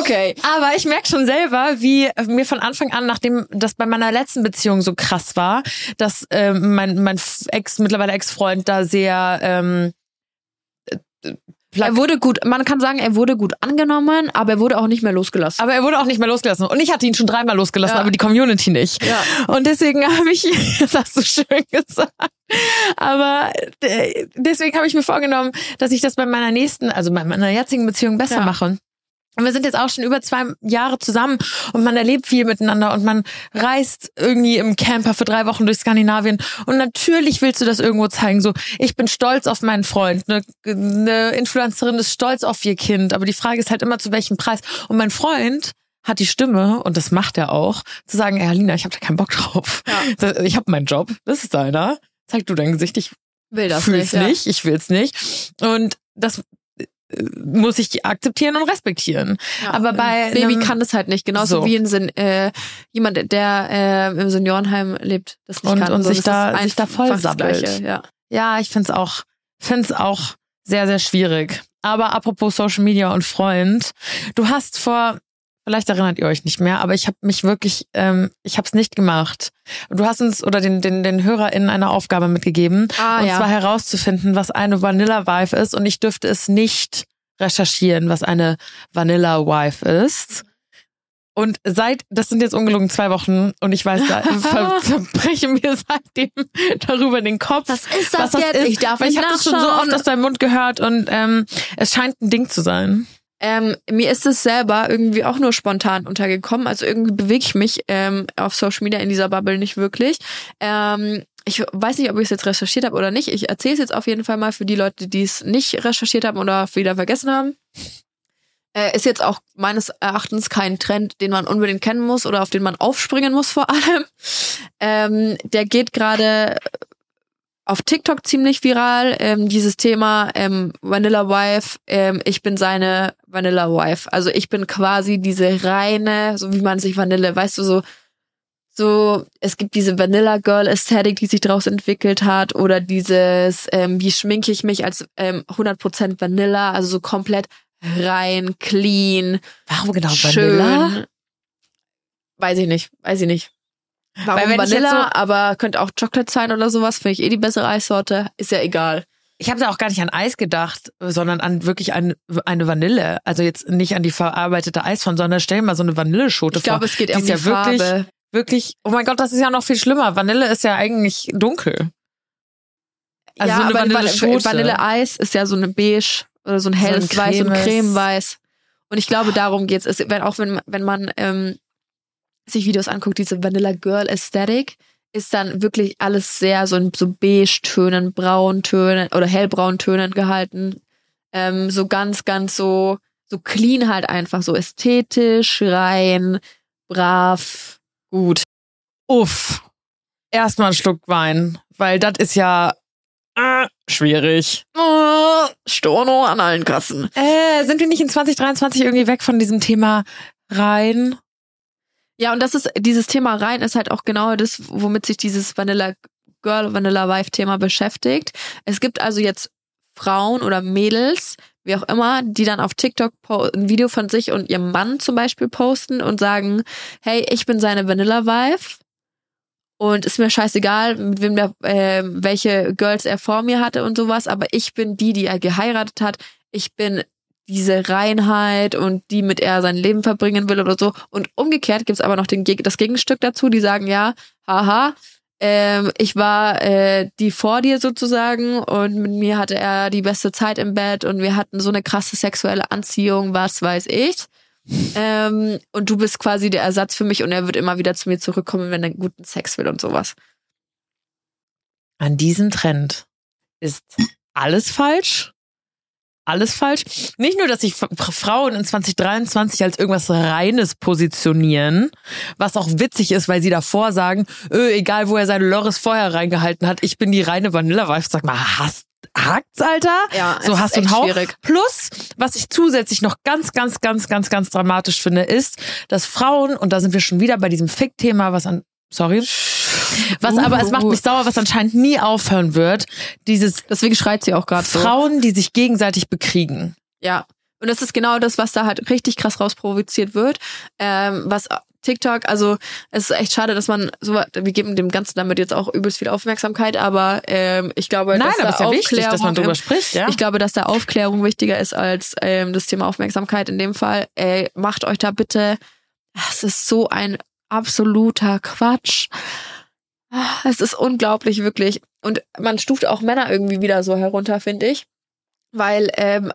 Okay. Aber ich merke schon selber, wie mir von Anfang an, nachdem das bei meiner letzten Beziehung so krass war, dass ähm, mein, mein Ex, mittlerweile Ex-Freund da sehr ähm, äh, Er wurde gut, man kann sagen, er wurde gut angenommen, aber er wurde auch nicht mehr losgelassen. aber er wurde auch nicht mehr losgelassen. Und ich hatte ihn schon dreimal losgelassen, Ja. aber die Community nicht. Ja. Und deswegen habe ich, das hast du schön gesagt, aber äh, deswegen habe ich mir vorgenommen, dass ich das bei meiner nächsten, also bei meiner jetzigen Beziehung besser Ja. mache. Und wir sind jetzt auch schon über zwei Jahre zusammen und man erlebt viel miteinander und man reist irgendwie im Camper für drei Wochen durch Skandinavien. Und natürlich willst du das irgendwo zeigen. So, ich bin stolz auf meinen Freund. Eine, eine Influencerin ist stolz auf ihr Kind. Aber die Frage ist halt immer, zu welchem Preis. Und mein Freund hat die Stimme, und das macht er auch, zu sagen, ey, Alina, ich habe da keinen Bock drauf. Ja. Ich habe meinen Job, das ist deiner. Zeig du dein Gesicht, ich Will das fühl's nicht. nicht, ich will's nicht. Und das muss ich akzeptieren und respektieren. Ja. Aber bei Baby einem- kann das halt nicht, genauso So. wie ein Sen äh, jemand, der äh, im Seniorenheim lebt, das nicht Und- kann. und So, sich das da- sich da voll sabbelt. Ja. Ja, ich find's auch, find's auch sehr, sehr schwierig. Aber apropos Social Media und Freund, du hast vor, vielleicht erinnert ihr euch nicht mehr, aber ich habe mich wirklich, ähm, ich habe es nicht gemacht. Du hast uns oder den, den, den HörerInnen eine Aufgabe mitgegeben, Ah, und ja. zwar herauszufinden, was eine Vanilla Wife ist. Und ich dürfte es nicht recherchieren, was eine Vanilla Wife ist. Und seit, das sind jetzt ungelogen zwei Wochen und ich weiß, da ver, zerbreche mir seitdem darüber den Kopf. Was ist das was das jetzt? ist. Ich darf Weil ich nicht habe das schon so oft aus deinem Mund gehört und ähm, es scheint ein Ding zu sein. Ähm, mir ist es selber irgendwie auch nur spontan untergekommen. Also irgendwie bewege ich mich ähm, auf Social Media in dieser Bubble nicht wirklich. Ähm, ich weiß nicht, ob ich es jetzt recherchiert habe oder nicht. Ich erzähle es jetzt auf jeden Fall mal für die Leute, die es nicht recherchiert haben oder wieder vergessen haben. Äh, ist jetzt auch meines Erachtens kein Trend, den man unbedingt kennen muss oder auf den man aufspringen muss vor allem. Ähm, der geht gerade auf TikTok ziemlich viral, ähm, dieses Thema ähm, Vanilla Wife, ähm, ich bin seine Vanilla Wife. Also ich bin quasi diese reine, so wie man sich Vanille, weißt du, so, so, es gibt diese Vanilla Girl Ästhetik, die sich daraus entwickelt hat, oder dieses, ähm, wie schminke ich mich als ähm, 100% Vanilla, also so komplett rein, clean. Warum genau schön. Vanilla? Weiß ich nicht, weiß ich nicht. Warum Vanilla, so- aber könnte auch Chocolate sein oder sowas, finde ich eh die bessere Eissorte, ist ja egal. Ich habe da auch gar nicht an Eis gedacht, sondern an wirklich an eine Vanille. Also jetzt nicht an die verarbeitete Eisform, sondern stell dir mal so eine Vanilleschote Ich glaube, vor. es geht Die um die ja wirklich, Farbe. wirklich, oh mein Gott, das ist ja noch viel schlimmer. Vanille ist ja eigentlich dunkel. Also ja, so eine aber Vanilleschote. Vanilleeis ist ja so eine beige oder so ein helles So ein Weiß und cremes- Cremeweiß. Und ich glaube, darum geht's. Es, wenn, auch wenn, wenn man ähm, sich Videos anguckt, diese Vanilla Girl Aesthetic, ist dann wirklich alles sehr so in so Beige-Tönen, Brauntönen oder hellbrauntönen gehalten. Ähm, so ganz, ganz so, so clean halt einfach, so ästhetisch, rein, brav, gut. Uff. Erstmal einen Schluck Wein, weil das ist ja äh, schwierig. Oh, Storno an allen Kassen. Äh, sind wir nicht in 2023 irgendwie weg von diesem Thema rein? Ja, und das ist, dieses Thema rein ist halt auch genau das, womit sich dieses Vanilla Girl, Vanilla Wife Thema beschäftigt. Es gibt also jetzt Frauen oder Mädels, wie auch immer, die dann auf TikTok ein Video von sich und ihrem Mann zum Beispiel posten und sagen, hey, ich bin seine Vanilla Wife und ist mir scheißegal, mit wem der, äh, welche Girls er vor mir hatte und sowas, aber ich bin die, die er geheiratet hat. Ich bin diese Reinheit und die mit er sein Leben verbringen will oder so. Und umgekehrt gibt's aber noch den, das Gegenstück dazu, die sagen, ja, haha, ähm, ich war äh, die vor dir sozusagen und mit mir hatte er die beste Zeit im Bett und wir hatten so eine krasse sexuelle Anziehung, was weiß ich. Ähm, und du bist quasi der Ersatz für mich und er wird immer wieder zu mir zurückkommen, wenn er guten Sex will und sowas. An diesem Trend ist alles falsch. Alles falsch. Nicht nur, dass sich Frauen in 2023 als irgendwas Reines positionieren, was auch witzig ist, weil sie davor sagen, öh, egal wo er seine Loris vorher reingehalten hat, ich bin die reine Vanilla-Wife. Sag mal, hast, hakt's, Alter? Ja, So hast du einen Hauch. schwierig. Plus, was ich zusätzlich noch ganz, ganz, ganz, ganz, ganz dramatisch finde, ist, dass Frauen, und da sind wir schon wieder bei diesem Fick-Thema, was an, sorry, was aber, es macht mich sauer, was anscheinend nie aufhören wird, dieses Deswegen schreit sie auch gerade so. Frauen, die sich gegenseitig bekriegen. Ja. Und das ist genau das, was da halt richtig krass rausprovoziert wird. Ähm, was TikTok, also es ist echt schade, dass man so, wir geben dem Ganzen damit jetzt auch übelst viel Aufmerksamkeit, aber ähm, ich glaube, Nein, dass da ist ja wichtig, dass man drüber spricht, ja. Ich glaube, dass da Aufklärung wichtiger ist als ähm, das Thema Aufmerksamkeit in dem Fall. Ey, macht euch da bitte, es ist so ein absoluter Quatsch. Ah, Es ist unglaublich, wirklich. Und man stuft auch Männer irgendwie wieder so herunter, finde ich. Weil ähm,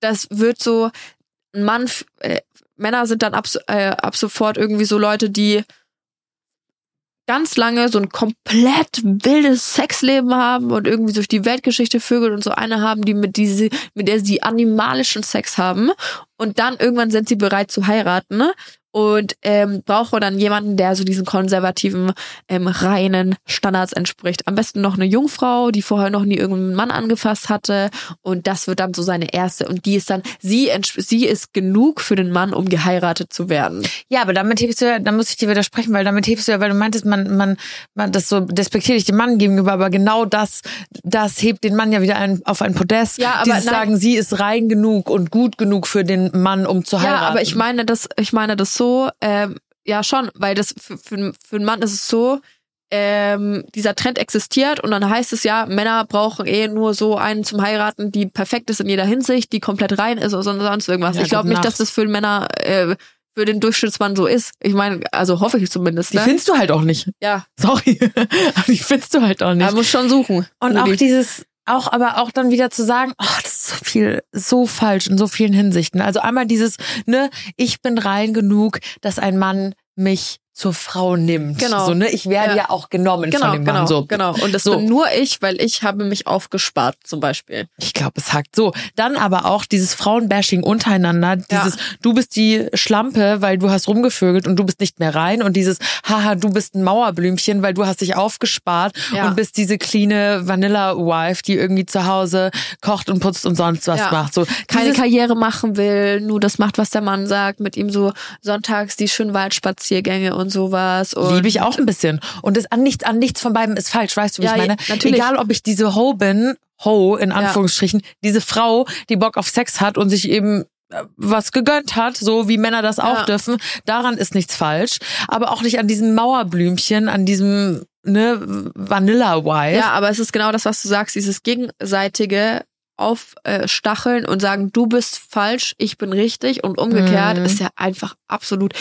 das wird so, ein Mann, äh, Männer sind dann ab, äh, ab sofort irgendwie so Leute, die ganz lange so ein komplett wildes Sexleben haben und irgendwie durch die Weltgeschichte vögeln und so eine haben, die mit diese, mit der sie animalischen Sex haben und dann irgendwann sind sie bereit zu heiraten ne? Und ähm, brauche dann jemanden, der so diesen konservativen, ähm, reinen Standards entspricht. Am besten noch eine Jungfrau, die vorher noch nie irgendeinen Mann angefasst hatte und das wird dann so seine erste und die ist dann, sie, sie ist genug für den Mann, um geheiratet zu werden. Ja, aber damit hebst du ja, da muss ich dir widersprechen, weil damit hebst du ja, weil du meintest, man, man, man, das so despektierlich dem Mann gegenüber, aber genau das, das hebt den Mann ja wieder ein, auf ein Podest. Ja, aber Dieses nein. sagen, sie ist rein genug und gut genug für den Mann, um zu heiraten. Ja, aber ich meine das, ich meine das so, ähm, ja schon, weil das für, für, für einen Mann ist es so, ähm, dieser Trend existiert und dann heißt es ja, Männer brauchen eh nur so einen zum Heiraten, die perfekt ist in jeder Hinsicht, die komplett rein ist oder sonst irgendwas. Ja, ich glaube nicht, dass das für Männer, äh, für den Durchschnittsmann so ist. Ich meine, also hoffe ich zumindest. Die Ne? findest du halt auch nicht. Ja, Sorry. aber die findest du halt auch nicht. man muss schon suchen. Und auch dieses, auch aber auch dann wieder zu sagen, oh, das ist so viel, so falsch in so vielen Hinsichten. Also einmal dieses, ne, ich bin rein genug, dass ein Mann mich zur Frau nimmt. Genau. So, ne? Ich werde ja. Ja. auch genommen Genau, von dem genau, Mann. So. genau. Und das So. bin nur ich, weil ich habe mich aufgespart, zum Beispiel. Ich glaube, es hackt so. Dann aber auch dieses Frauenbashing untereinander, Ja. dieses du bist die Schlampe, weil du hast rumgevögelt und du bist nicht mehr rein und dieses haha, du bist ein Mauerblümchen, weil du hast dich aufgespart Ja. und bist diese cleane Vanilla Wife, die irgendwie zu Hause kocht und putzt und sonst was Ja. macht. So Keine dieses, Karriere machen will, nur das macht, was der Mann sagt, mit ihm so sonntags die schönen Waldspaziergänge und sowas. Und liebe ich auch ein bisschen und das an nichts an nichts von beidem ist falsch, weißt du, wie Ja, ich meine? natürlich. Egal, ob ich diese Ho bin, Ho in Anführungsstrichen, diese Frau, die Bock auf Sex hat und sich eben äh, was gegönnt hat, so wie Männer das auch Ja. dürfen, daran ist nichts falsch, aber auch nicht an diesem Mauerblümchen, an diesem ne Vanilla Wife. Ja, aber es ist genau das, was du sagst, dieses gegenseitige Aufstacheln und sagen, du bist falsch, ich bin richtig und umgekehrt Mhm. ist ja einfach absolut.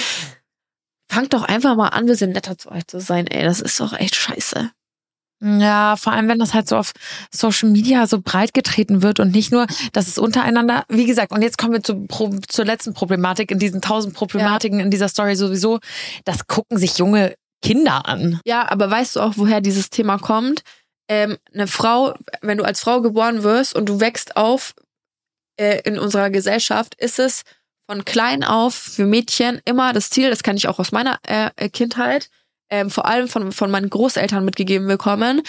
Fangt doch einfach mal an, wir sind netter zu euch zu sein, ey. Das ist doch echt scheiße. Ja, vor allem, wenn das halt so auf Social Media so breit getreten wird und nicht nur, dass es untereinander, wie gesagt, und jetzt kommen wir zu, Pro- zur letzten Problematik, in diesen tausend Problematiken in dieser Story sowieso, das gucken sich junge Kinder an. Ja, aber weißt du auch, woher dieses Thema kommt? Ähm, eine Frau, wenn du als Frau geboren wirst und du wächst auf äh, in unserer Gesellschaft, ist es von klein auf für Mädchen immer das Ziel, das kann ich auch aus meiner äh, Kindheit, ähm, vor allem von, von meinen Großeltern mitgegeben bekommen.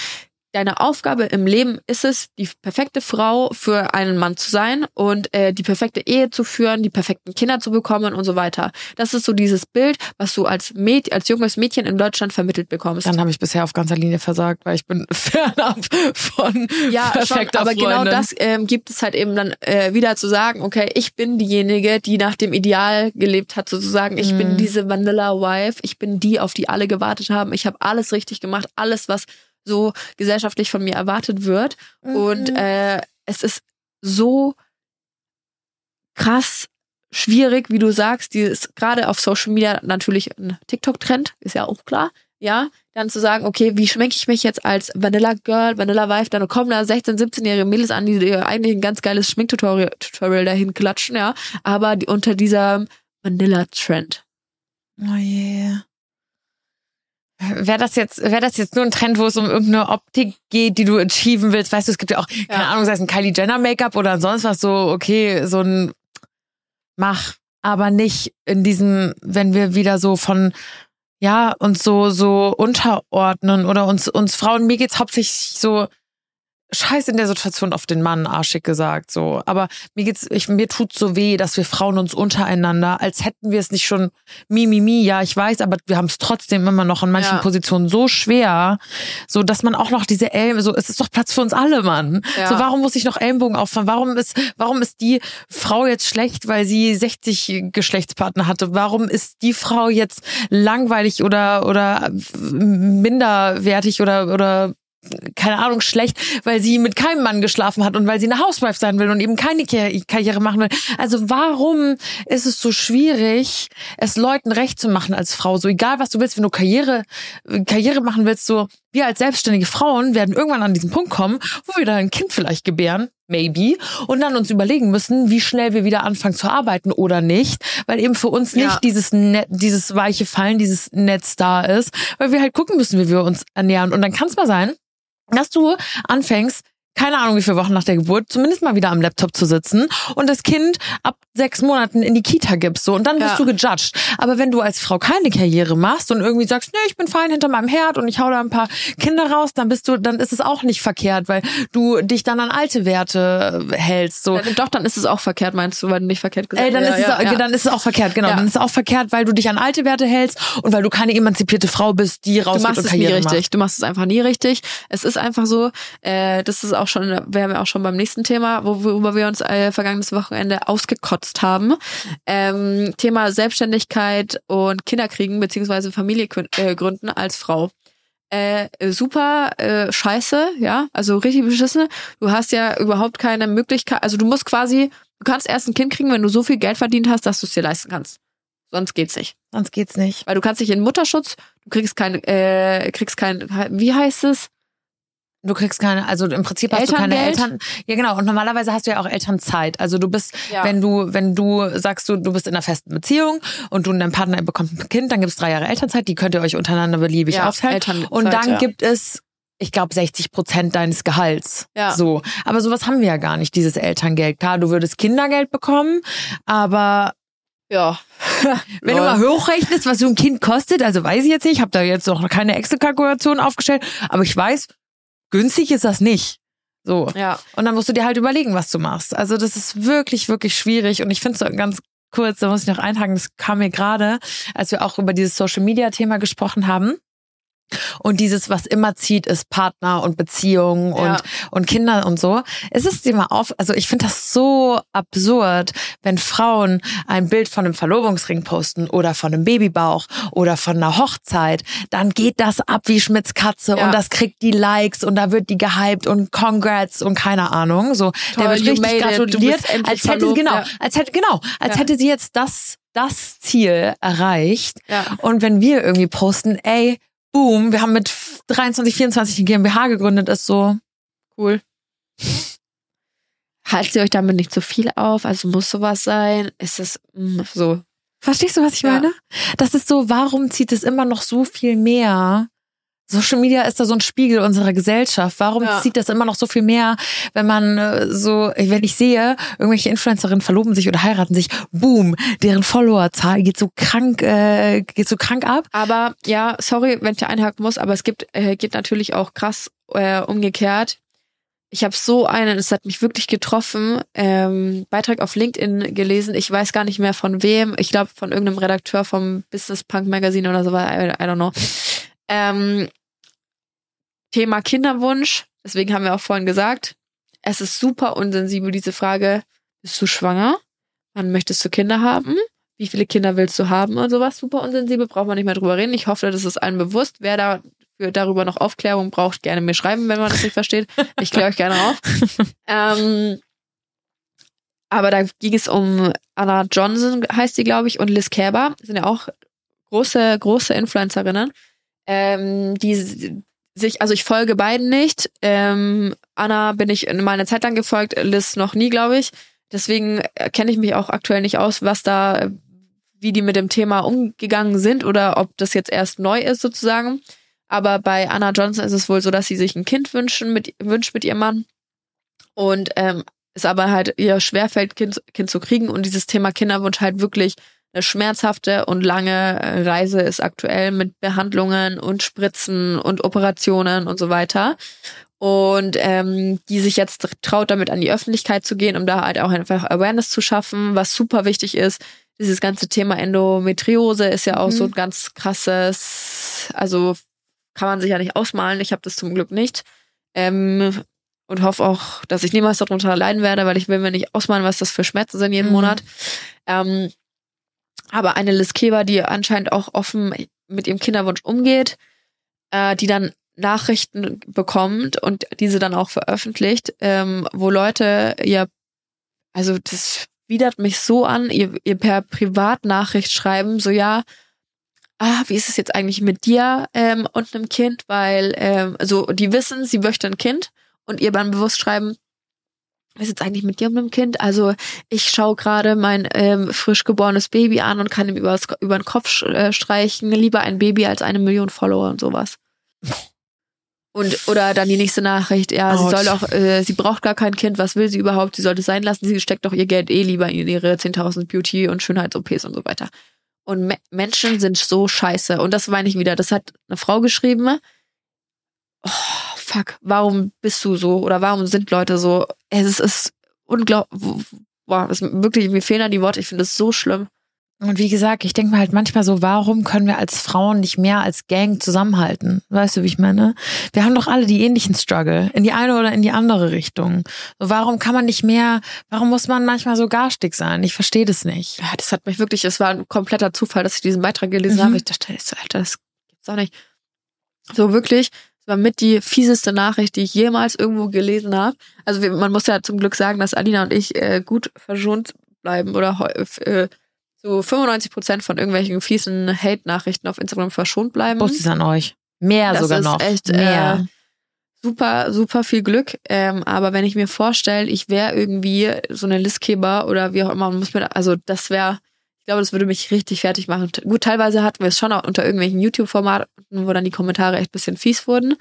Deine Aufgabe im Leben ist es, die perfekte Frau für einen Mann zu sein und äh, die perfekte Ehe zu führen, die perfekten Kinder zu bekommen und so weiter. Das ist so dieses Bild, was du als Mäd als junges Mädchen in Deutschland vermittelt bekommst. Dann habe ich bisher auf ganzer Linie versagt, weil ich bin fernab von ja, schon, perfekter aber genau Freundin. das ähm, gibt es halt eben dann äh, wieder zu sagen, okay, ich bin diejenige, die nach dem Ideal gelebt hat, sozusagen. Ich bin Mhm. diese Vanilla Wife, ich bin die, auf die alle gewartet haben. Ich habe alles richtig gemacht, alles, was so gesellschaftlich von mir erwartet wird. Und Mhm. äh, es ist so krass schwierig, wie du sagst, die ist gerade auf Social Media natürlich ein TikTok-Trend, ist ja auch klar. Ja, dann zu sagen, okay, wie schminke ich mich jetzt als Vanilla Girl, Vanilla Wife, dann kommen da 16, 17-jährige Mädels an, die eigentlich ein ganz geiles Schminktutorial Tutorial dahin klatschen, ja, aber die, unter dieser Vanilla-Trend. Oh je. Wäre das jetzt, wäre das jetzt nur ein Trend, wo es um irgendeine Optik geht, die du achieven willst? Weißt du, es gibt ja auch, keine Ahnung, sei es ein Kylie Jenner Make-up oder sonst was, so, okay, so ein Mach, aber nicht in diesem, wenn wir wieder so von, ja, uns so, so unterordnen oder uns, uns Frauen, mir geht's hauptsächlich so, Scheiß in der Situation auf den Mann, arschig gesagt, so. Aber mir geht's, ich, mir tut's so weh, dass wir Frauen uns untereinander, als hätten wir es nicht schon mi, mi, mi, ja, ich weiß, aber wir haben es trotzdem immer noch in manchen Ja. Positionen so schwer, so dass man auch noch diese Ellenbogen, so, es ist doch Platz für uns alle, Mann. Ja. So, warum muss ich noch Ellenbogen auffahren? Warum ist, warum ist die Frau jetzt schlecht, weil sie 60 Geschlechtspartner hatte? Warum ist die Frau jetzt langweilig oder, oder minderwertig oder, oder keine Ahnung, schlecht, weil sie mit keinem Mann geschlafen hat und weil sie eine Housewife sein will und eben keine Kar- Karriere machen will. Also warum ist es so schwierig, es Leuten recht zu machen als Frau? So egal, was du willst, wenn du Karriere, Karriere machen willst, so wir als selbstständige Frauen werden irgendwann an diesen Punkt kommen, wo wir dann ein Kind vielleicht gebären, maybe, und dann uns überlegen müssen, wie schnell wir wieder anfangen zu arbeiten oder nicht, weil eben für uns nicht Ja. dieses Net, dieses weiche Fallen, dieses Netz da ist, weil wir halt gucken müssen, wie wir uns ernähren. Und dann kann es mal sein, dass du anfängst, keine Ahnung wie viele Wochen nach der Geburt, zumindest mal wieder am Laptop zu sitzen und das Kind ab sechs Monaten in die Kita gibst so und dann wirst Ja. du gejudged. Aber wenn du als Frau keine Karriere machst und irgendwie sagst, nee, ich bin fein hinter meinem Herd und ich hau da ein paar Kinder raus, dann bist du, dann ist es auch nicht verkehrt, weil du dich dann an alte Werte hältst. So. Äh, Doch, dann ist es auch verkehrt, meinst du, weil du nicht verkehrt gesagt Ey, dann, ja, ist es, ja, auch, ja. dann ist es auch verkehrt, genau. Dann ist es auch verkehrt, weil du dich an alte Werte hältst und weil du keine emanzipierte Frau bist, die Du rausgeht machst und es nie Karriere richtig. macht. Du machst es einfach nie richtig. Es ist einfach so, äh, das ist auch schon, wären wir auch schon beim nächsten Thema, wo- worüber wir uns äh, vergangenes Wochenende ausgekotzt haben. Ähm, Thema Selbstständigkeit und Kinderkriegen beziehungsweise Familie äh, gründen als Frau. Äh, super äh, scheiße, ja, also richtig beschissen. Du hast ja überhaupt keine Möglichkeit, also du musst quasi, du kannst erst ein Kind kriegen, wenn du so viel Geld verdient hast, dass du es dir leisten kannst. Sonst geht's nicht. Sonst geht's nicht. Weil du kannst dich in Mutterschutz, du kriegst kein, äh, kriegst kein, wie heißt es? Du kriegst keine, also im Prinzip hast du keine? Eltern. Ja, genau. Und normalerweise hast du ja auch Elternzeit. Also du bist, Ja. wenn du, wenn du sagst, du, du bist in einer festen Beziehung und du und dein Partner bekommt ein Kind, dann gibt es drei Jahre Elternzeit, die könnt ihr euch untereinander beliebig Ja, aufteilen. Elternzeit, und dann ja. gibt es, ich glaube, 60 Prozent deines Gehalts. Ja. So. Aber sowas haben wir ja gar nicht, dieses Elterngeld. Klar, du würdest Kindergeld bekommen, aber Ja. wenn du Lol. mal hochrechnest, was so ein Kind kostet, also weiß ich jetzt nicht, ich habe da jetzt noch keine Excel-Kalkulation aufgestellt, aber ich weiß, günstig ist das nicht. So. Ja. Und dann musst du dir halt überlegen, was du machst. Also das ist wirklich, wirklich schwierig. Und ich finde es so ganz kurz, da muss ich noch einhaken, das kam mir gerade, als wir auch über dieses Social-Media-Thema gesprochen haben. Und dieses, was immer zieht, ist Partner und Beziehung und, Ja. und Kinder und so. Es ist dir mal auf, also ich finde das so absurd, wenn Frauen ein Bild von einem Verlobungsring posten oder von einem Babybauch oder von einer Hochzeit, dann geht das ab wie Schmitz Katze Ja. und das kriegt die Likes und da wird die gehypt und Congrats und keine Ahnung. So, Toll, der wird richtig gratuliert, als hätte verlobt, genau, ja. als hätte genau, als hätte sie jetzt das das Ziel erreicht. Ja. Und wenn wir irgendwie posten, ey, boom, wir haben mit 23, 24 eine GmbH gegründet, ist so, Cool. Haltet ihr euch damit nicht zu viel auf? Also muss sowas sein? Ist es mm, so? verstehst du, was ich Ja. meine? Das ist so, warum zieht es immer noch so viel mehr? Social Media ist da so ein Spiegel unserer Gesellschaft. Warum Ja. zieht das immer noch so viel mehr, wenn man äh, so, wenn ich sehe, irgendwelche Influencerinnen verloben sich oder heiraten sich, boom, deren Followerzahl geht so krank, äh, geht so krank ab. Aber ja, sorry, wenn ich da einhaken muss, aber es gibt, äh, geht natürlich auch krass äh, umgekehrt. Ich habe so einen, es hat mich wirklich getroffen, ähm, Beitrag auf LinkedIn gelesen. Ich weiß gar nicht mehr von wem. Ich glaube von irgendeinem Redakteur vom Business Punk Magazine oder so. I, I don't know. Ähm, Thema Kinderwunsch. Deswegen haben wir auch vorhin gesagt, es ist super unsensibel diese Frage: Bist du schwanger? Wann möchtest du Kinder haben? Wie viele Kinder willst du haben und sowas? Super unsensibel, braucht man nicht mehr drüber reden. Ich hoffe, das ist allen bewusst. Wer da für darüber noch Aufklärung braucht, gerne mir schreiben, wenn man das nicht versteht. Ich kläre euch gerne auf. ähm, aber da ging es um Anna Johnson, heißt sie, glaube ich, und Liz Kerber. Sind ja auch große, große Influencerinnen. Ähm, die sich, also ich folge beiden nicht. Ähm, Anna bin ich in meiner Zeit lang gefolgt, Liz noch nie, glaube ich. Deswegen kenne ich mich auch aktuell nicht aus, was da, wie die mit dem Thema umgegangen sind oder ob das jetzt erst neu ist sozusagen. Aber bei Anna Johnson ist es wohl so, dass sie sich ein Kind wünschen mit, wünscht mit ihrem Mann und ähm, es aber halt ihr schwerfällt, kind, kind zu kriegen und dieses Thema Kinderwunsch halt wirklich eine schmerzhafte und lange äh, Reise ist aktuell mit Behandlungen und Spritzen und Operationen und so weiter. Und ähm, die sich jetzt traut, damit an die Öffentlichkeit zu gehen, um da halt auch einfach Awareness zu schaffen, was super wichtig ist. Dieses ganze Thema Endometriose ist ja auch Mhm. so ein ganz krasses, also kann man sich ja nicht ausmalen. Ich habe das zum Glück nicht. Ähm, und hoffe auch, dass ich niemals darunter leiden werde, weil ich will mir nicht ausmalen, was das für Schmerzen sind jeden Mhm. Monat. Ähm, aber eine Liz Keber, die anscheinend auch offen mit ihrem Kinderwunsch umgeht, äh, die dann Nachrichten bekommt und diese dann auch veröffentlicht, ähm, wo Leute ihr, also das widert mich so an, ihr, ihr per Privatnachricht schreiben, so ja, ah, wie ist es jetzt eigentlich mit dir ähm, und einem Kind, weil ähm, also die wissen, sie möchte ein Kind und ihr dann bewusst schreiben, was ist jetzt eigentlich mit dir und einem Kind? Also ich schaue gerade mein ähm, frisch geborenes Baby an und kann ihm übers, über den Kopf äh, streichen. Lieber ein Baby als eine Million Follower und sowas. Und oder dann die nächste Nachricht, ja, sie Autsch. soll doch, äh, sie braucht gar kein Kind, was will sie überhaupt? Sie sollte es sein lassen, sie steckt doch ihr Geld eh lieber in ihre 10.000 Beauty- und Schönheits-OPs und so weiter. Und Me Menschen sind so scheiße. Und das meine ich wieder. Das hat eine Frau geschrieben. Oh, fuck, warum bist du so? Oder warum sind Leute so? Es ist unglaublich. Boah, es ist wirklich, mir fehlen da die Worte. Ich finde es so schlimm. Und wie gesagt, ich denke mir halt manchmal so, warum können wir als Frauen nicht mehr als Gang zusammenhalten? Weißt du, wie ich meine? Wir haben doch alle die ähnlichen Struggle, in die eine oder in die andere Richtung. So, warum kann man nicht mehr, warum muss man manchmal so garstig sein? Ich verstehe das nicht. Ja, das hat mich wirklich, es war ein kompletter Zufall, dass ich diesen Beitrag gelesen Mhm. habe. Ich dachte, Alter, das gibt's doch nicht. So wirklich, war mit die fieseste Nachricht, die ich jemals irgendwo gelesen habe. Also man muss ja zum Glück sagen, dass Alina und ich äh, gut verschont bleiben oder äh, so 95 Prozent von irgendwelchen fiesen Hate-Nachrichten auf Instagram verschont bleiben. Prost ist an euch. Mehr Das sogar ist noch. echt, Mehr. äh, super, super viel Glück. Ähm, aber wenn ich mir vorstelle, ich wäre irgendwie so eine Listgeber oder wie auch immer, muss mir, also das wäre, glaube, das würde mich richtig fertig machen. Gut, teilweise hatten wir es schon auch unter irgendwelchen YouTube-Formaten, wo dann die Kommentare echt bisschen fies wurden.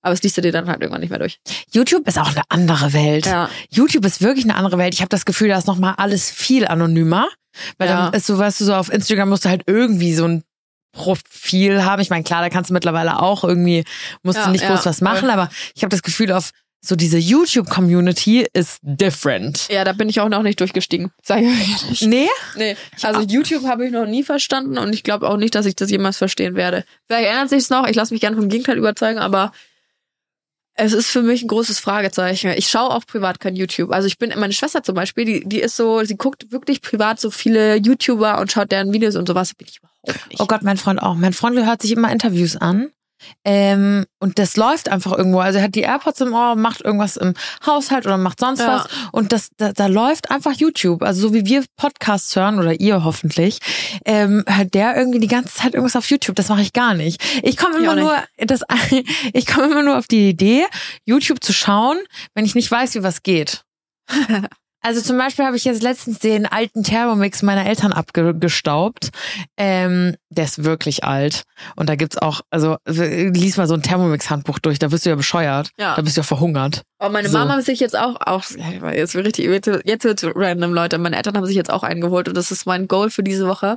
Aber es liest du dir dann halt irgendwann nicht mehr durch. YouTube ist auch eine andere Welt. Ja. YouTube ist wirklich eine andere Welt. Ich habe das Gefühl, da ist nochmal alles viel anonymer. Weil Ja. dann ist so, weißt du, so auf Instagram musst du halt irgendwie so ein Profil haben. Ich meine, klar, da kannst du mittlerweile auch irgendwie, musst Ja, du nicht groß was machen, aber ich habe das Gefühl, auf so diese YouTube-Community ist different. Ja, da bin ich auch noch nicht durchgestiegen. Sag ich ehrlich. Nee? Nee, also YouTube habe ich noch nie verstanden und ich glaube auch nicht, dass ich das jemals verstehen werde. Vielleicht ändert sich's noch, ich lasse mich gerne vom Gegenteil überzeugen, aber es ist für mich ein großes Fragezeichen. Ich schaue auch privat kein YouTube. Also ich bin, meine Schwester zum Beispiel, die, die ist so, sie guckt wirklich privat so viele YouTuber und schaut deren Videos und sowas. Bin ich überhaupt nicht. Oh Gott, mein Freund auch. Mein Freund hört sich immer Interviews an. Ähm, und das läuft einfach irgendwo. Also er hat die AirPods im Ohr, macht irgendwas im Haushalt oder macht sonst Ja. was. Und das, da, da läuft einfach YouTube. Also so wie wir Podcasts hören oder ihr hoffentlich, ähm, hört der irgendwie die ganze Zeit irgendwas auf YouTube. Das mache ich gar nicht. Ich komme immer nur, das, ich komme immer nur auf die Idee, YouTube zu schauen, wenn ich nicht weiß, wie was geht. Also zum Beispiel habe ich jetzt letztens den alten Thermomix meiner Eltern abgestaubt. Ähm, der ist wirklich alt. Und da gibt's auch, also w- lies mal so ein Thermomix-Handbuch durch, da wirst du ja bescheuert. Ja. Da bist du ja verhungert. Aber meine So. Mama hat sich jetzt auch, auch jetzt wird richtig, jetzt, wird's random, Leute. Meine Eltern haben sich jetzt auch eingeholt und das ist mein Goal für diese Woche,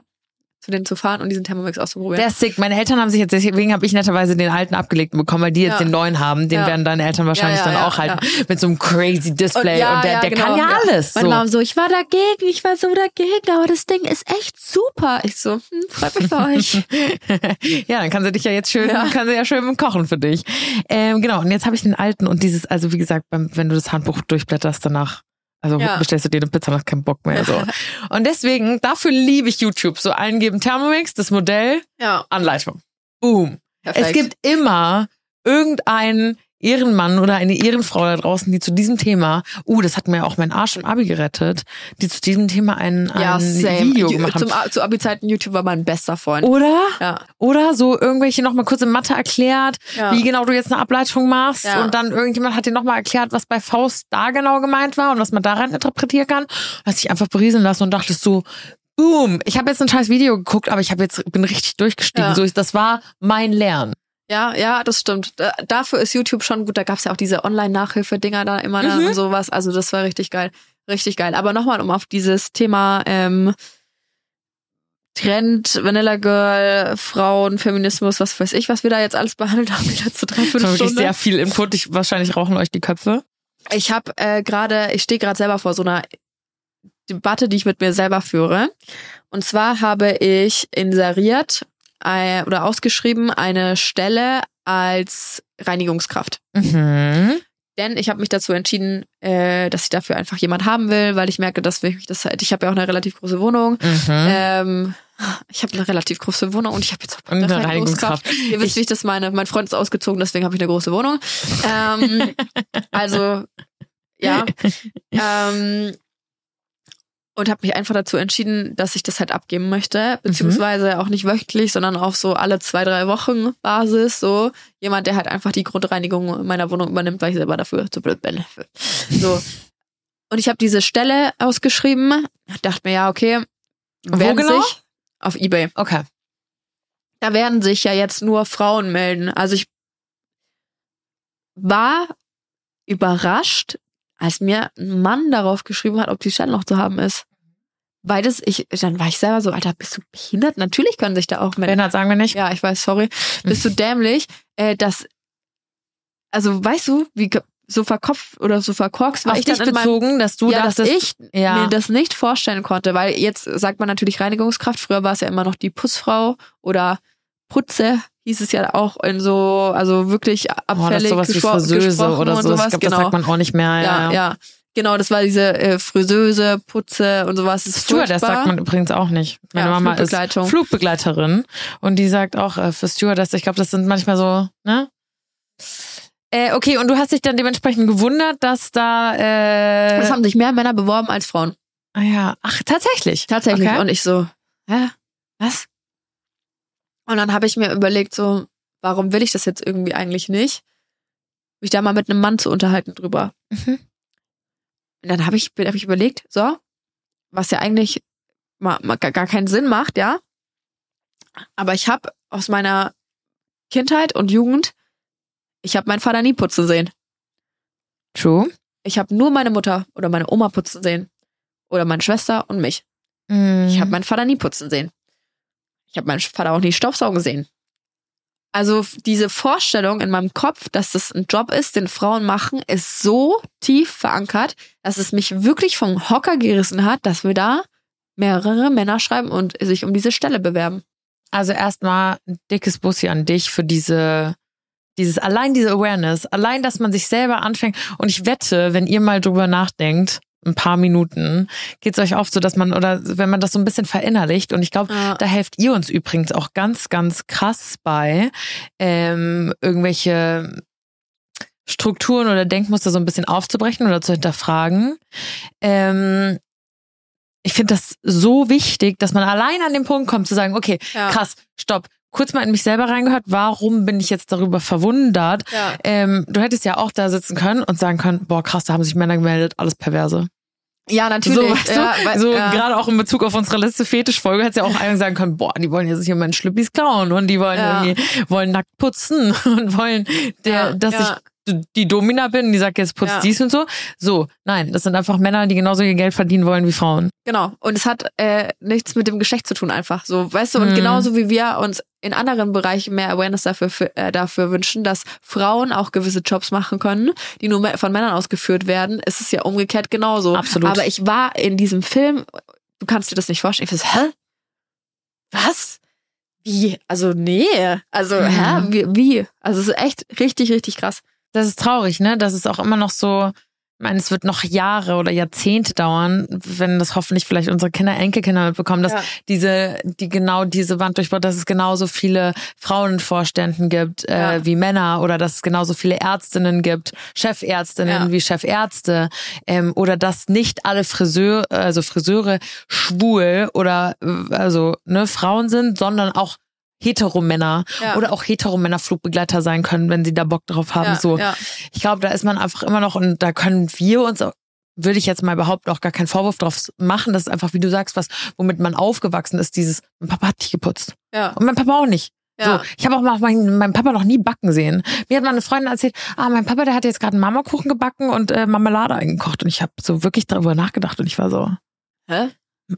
zu denen zu fahren und diesen Thermomix auszuprobieren. Der ist sick. Meine Eltern haben sich jetzt, deswegen habe ich netterweise den alten abgelegt bekommen, weil die jetzt Ja. den neuen haben. Den Ja. werden deine Eltern wahrscheinlich Ja, dann auch halten. Mit so einem crazy Display. Und, der, der genau, kann ja alles. Meine so. Mama so, ich war dagegen, ich war so dagegen, aber das Ding ist echt super. Ich so, hm, freut mich für euch. ja, dann kann sie dich ja jetzt schön, kann sie ja schön kochen für dich. Ähm, genau, und jetzt habe ich den alten und dieses, also wie gesagt, wenn du das Handbuch durchblätterst danach, also Ja. bestellst du dir eine Pizza, hast keinen Bock mehr. So. Und deswegen, dafür liebe ich YouTube. So eingeben Thermomix, das Modell, Ja, Anleitung. Boom. perfekt. Es gibt immer irgendeinen Ehrenmann oder eine Ehrenfrau da draußen, die zu diesem Thema, uh, das hat mir auch mein Arsch im Abi gerettet, die zu diesem Thema ein, ein ja. Video gemacht haben. Zum, zu Abi-Zeiten YouTube war mein bester Freund. Oder? Ja. Oder so irgendwelche nochmal kurz in Mathe erklärt, Ja. wie genau du jetzt eine Ableitung machst. Ja. Und dann irgendjemand hat dir nochmal erklärt, was bei Faust da genau gemeint war und was man da rein interpretieren kann. Hast dich einfach berieseln lassen und dachtest so, boom, ich habe jetzt ein scheiß Video geguckt, aber ich habe jetzt bin richtig durchgestiegen. Ja. So, das war mein Lernen. Ja, ja, das stimmt. Da, dafür ist YouTube schon gut. Da gab's ja auch diese Online-Nachhilfe-Dinger da immer Mhm. und sowas. Also das war richtig geil. Richtig geil. Aber nochmal, um auf dieses Thema ähm, Trend, Vanilla Girl, Frauen, Feminismus, was weiß ich, was wir da jetzt alles behandelt haben, letzte Das war wirklich Dreiviertelstunde. sehr viel Input. Ich, wahrscheinlich rauchen euch die Köpfe. Ich habe äh, gerade, ich stehe gerade selber vor so einer Debatte, die ich mit mir selber führe. Und zwar habe ich inseriert äh, oder ausgeschrieben eine Stelle als Reinigungskraft. Mhm. Denn ich habe mich dazu entschieden, äh, dass ich dafür einfach jemand haben will, weil ich merke, dass ich das halt, ich habe ja auch eine relativ große Wohnung. Mhm. Ähm, ich habe eine relativ große Wohnung und ich habe jetzt auch eine Reinigungskraft. Ihr wisst, wie ich das meine. Mein Freund ist ausgezogen, deswegen habe ich eine große Wohnung. Ähm, also ja. Ähm, und habe mich einfach dazu entschieden, dass ich das halt abgeben möchte, beziehungsweise auch nicht wöchentlich, sondern auf so alle zwei, drei Wochen Basis, so jemand, der halt einfach die Grundreinigung meiner Wohnung übernimmt, weil ich selber dafür zu blöd bin. So. Und ich habe diese Stelle ausgeschrieben, dachte mir, ja, okay, Wo genau? sich auf Ebay. Okay. Da werden sich ja jetzt nur Frauen melden. Also ich war überrascht, als mir ein Mann darauf geschrieben hat, ob die Stelle noch zu haben ist. Weil das, ich, dann war ich selber so, Alter, bist du behindert? Natürlich können sich da auch Männer. Bernhard, sagen wir nicht. Ja, ich weiß, sorry. Bist du dämlich, äh, dass, also weißt du, wie so verkopft oder so verkorkst war Auf ich dich dann in meinem, bezogen, dass du ja, dass ich ja. mir das nicht vorstellen konnte, weil jetzt sagt man natürlich Reinigungskraft, früher war es ja immer noch die Putzfrau oder Putze hieß es ja auch in so, also wirklich oh, das abfällig ist sowas wie gespro- Friseuse gesprochen oder und so. sowas, ich glaube, genau. das sagt man auch nicht mehr. Ja, ja, ja. Genau, das war diese äh, Friseuse, Putze und sowas. Das ist Stewardess furchtbar. sagt man übrigens auch nicht. Meine Ja, Mama ist. Flugbegleiterin und die sagt auch äh, für Stewardess, ich glaube, das sind manchmal so, ne? Äh, okay, und du hast dich dann dementsprechend gewundert, dass da äh, Es haben sich mehr Männer beworben als Frauen. ah ja, ach tatsächlich. Tatsächlich. Okay. Und ich so, hä? Was? Und dann habe ich mir überlegt, so, warum will ich das jetzt irgendwie eigentlich nicht? mich da mal mit einem Mann zu unterhalten drüber. Mhm. Und dann habe ich, hab ich überlegt, so, was ja eigentlich mal, mal gar keinen Sinn macht, ja. Aber ich habe aus meiner Kindheit und Jugend, ich habe meinen Vater nie putzen sehen. True. Ich habe nur meine Mutter oder meine Oma putzen sehen. Oder meine Schwester und mich. Mhm. Ich habe meinen Vater nie putzen sehen. Ich habe meinen Vater auch nie Staubsaugen sehen. Also diese Vorstellung in meinem Kopf, dass das ein Job ist, den Frauen machen, ist so tief verankert, dass es mich wirklich vom Hocker gerissen hat, dass wir da mehrere Männer schreiben und sich um diese Stelle bewerben. Also erstmal ein dickes Bussi an dich für diese, dieses, allein diese Awareness, allein, dass man sich selber anfängt. Und ich wette, wenn ihr mal drüber nachdenkt, ein paar Minuten, geht es euch oft so, dass man, oder wenn man das so ein bisschen verinnerlicht, und ich glaube, Ja. da helft ihr uns übrigens auch ganz, ganz krass bei, ähm, irgendwelche Strukturen oder Denkmuster so ein bisschen aufzubrechen oder zu hinterfragen. Ähm, ich finde das so wichtig, dass man allein an den Punkt kommt zu sagen, okay, Ja. krass, stopp, kurz mal in mich selber reingehört, warum bin ich jetzt darüber verwundert? Ja. Ähm, du hättest ja auch da sitzen können und sagen können, boah, krass, da haben sich Männer gemeldet, alles perverse. Ja, natürlich. So, weißt ja, du, weil- so ja. gerade auch in Bezug auf unsere letzte Fetischfolge hätte ja auch einer sagen können, boah, die wollen jetzt hier meinen Schlippis klauen und die wollen Ja. irgendwie, wollen nackt putzen und wollen, der, dass ich die Domina bin, die sagt, jetzt putzt Ja. dies und so. So, nein, das sind einfach Männer, die genauso viel Geld verdienen wollen wie Frauen. Genau. Und es hat äh, nichts mit dem Geschlecht zu tun, einfach so, weißt du. Und Mhm. genauso wie wir uns in anderen Bereichen mehr Awareness dafür für, äh, dafür wünschen, dass Frauen auch gewisse Jobs machen können, die nur von Männern ausgeführt werden, ist es ja umgekehrt genauso. Absolut. Aber ich war in diesem Film, du kannst dir das nicht vorstellen. Ich so, hä? Was? Wie? Also nee. Also Mhm. hä? Wie, wie? Also es ist echt richtig, richtig krass. Das ist traurig, ne? Das ist auch immer noch so, ich meine, es wird noch Jahre oder Jahrzehnte dauern, wenn das hoffentlich vielleicht unsere Kinder, Enkelkinder mitbekommen, dass Ja. diese, die genau diese Wand durchbricht, dass es genauso viele Frauen in Vorständen gibt äh, Ja. wie Männer oder dass es genauso viele Ärztinnen gibt, Chefärztinnen Ja. wie Chefärzte ähm, oder dass nicht alle Friseur, also Friseure schwul oder äh, also ne Frauen sind, sondern auch Heteromänner Ja. oder auch Heteromänner Flugbegleiter sein können, wenn sie da Bock drauf haben. ja, so, ja. ich glaube, da ist man einfach immer noch und da können wir uns, würde ich jetzt mal behaupten, auch gar keinen Vorwurf drauf machen. Das ist einfach, wie du sagst, was, womit man aufgewachsen ist, dieses, mein Papa hat dich geputzt. ja. Und mein Papa auch nicht. Ja. So, ich habe auch mal meinen, meinen Papa noch nie backen sehen. Mir hat mal eine Freundin erzählt, ah, mein Papa, der hat jetzt gerade einen Marmorkuchen gebacken und äh, Marmelade eingekocht. Und ich habe so wirklich darüber nachgedacht und ich war so, Hä?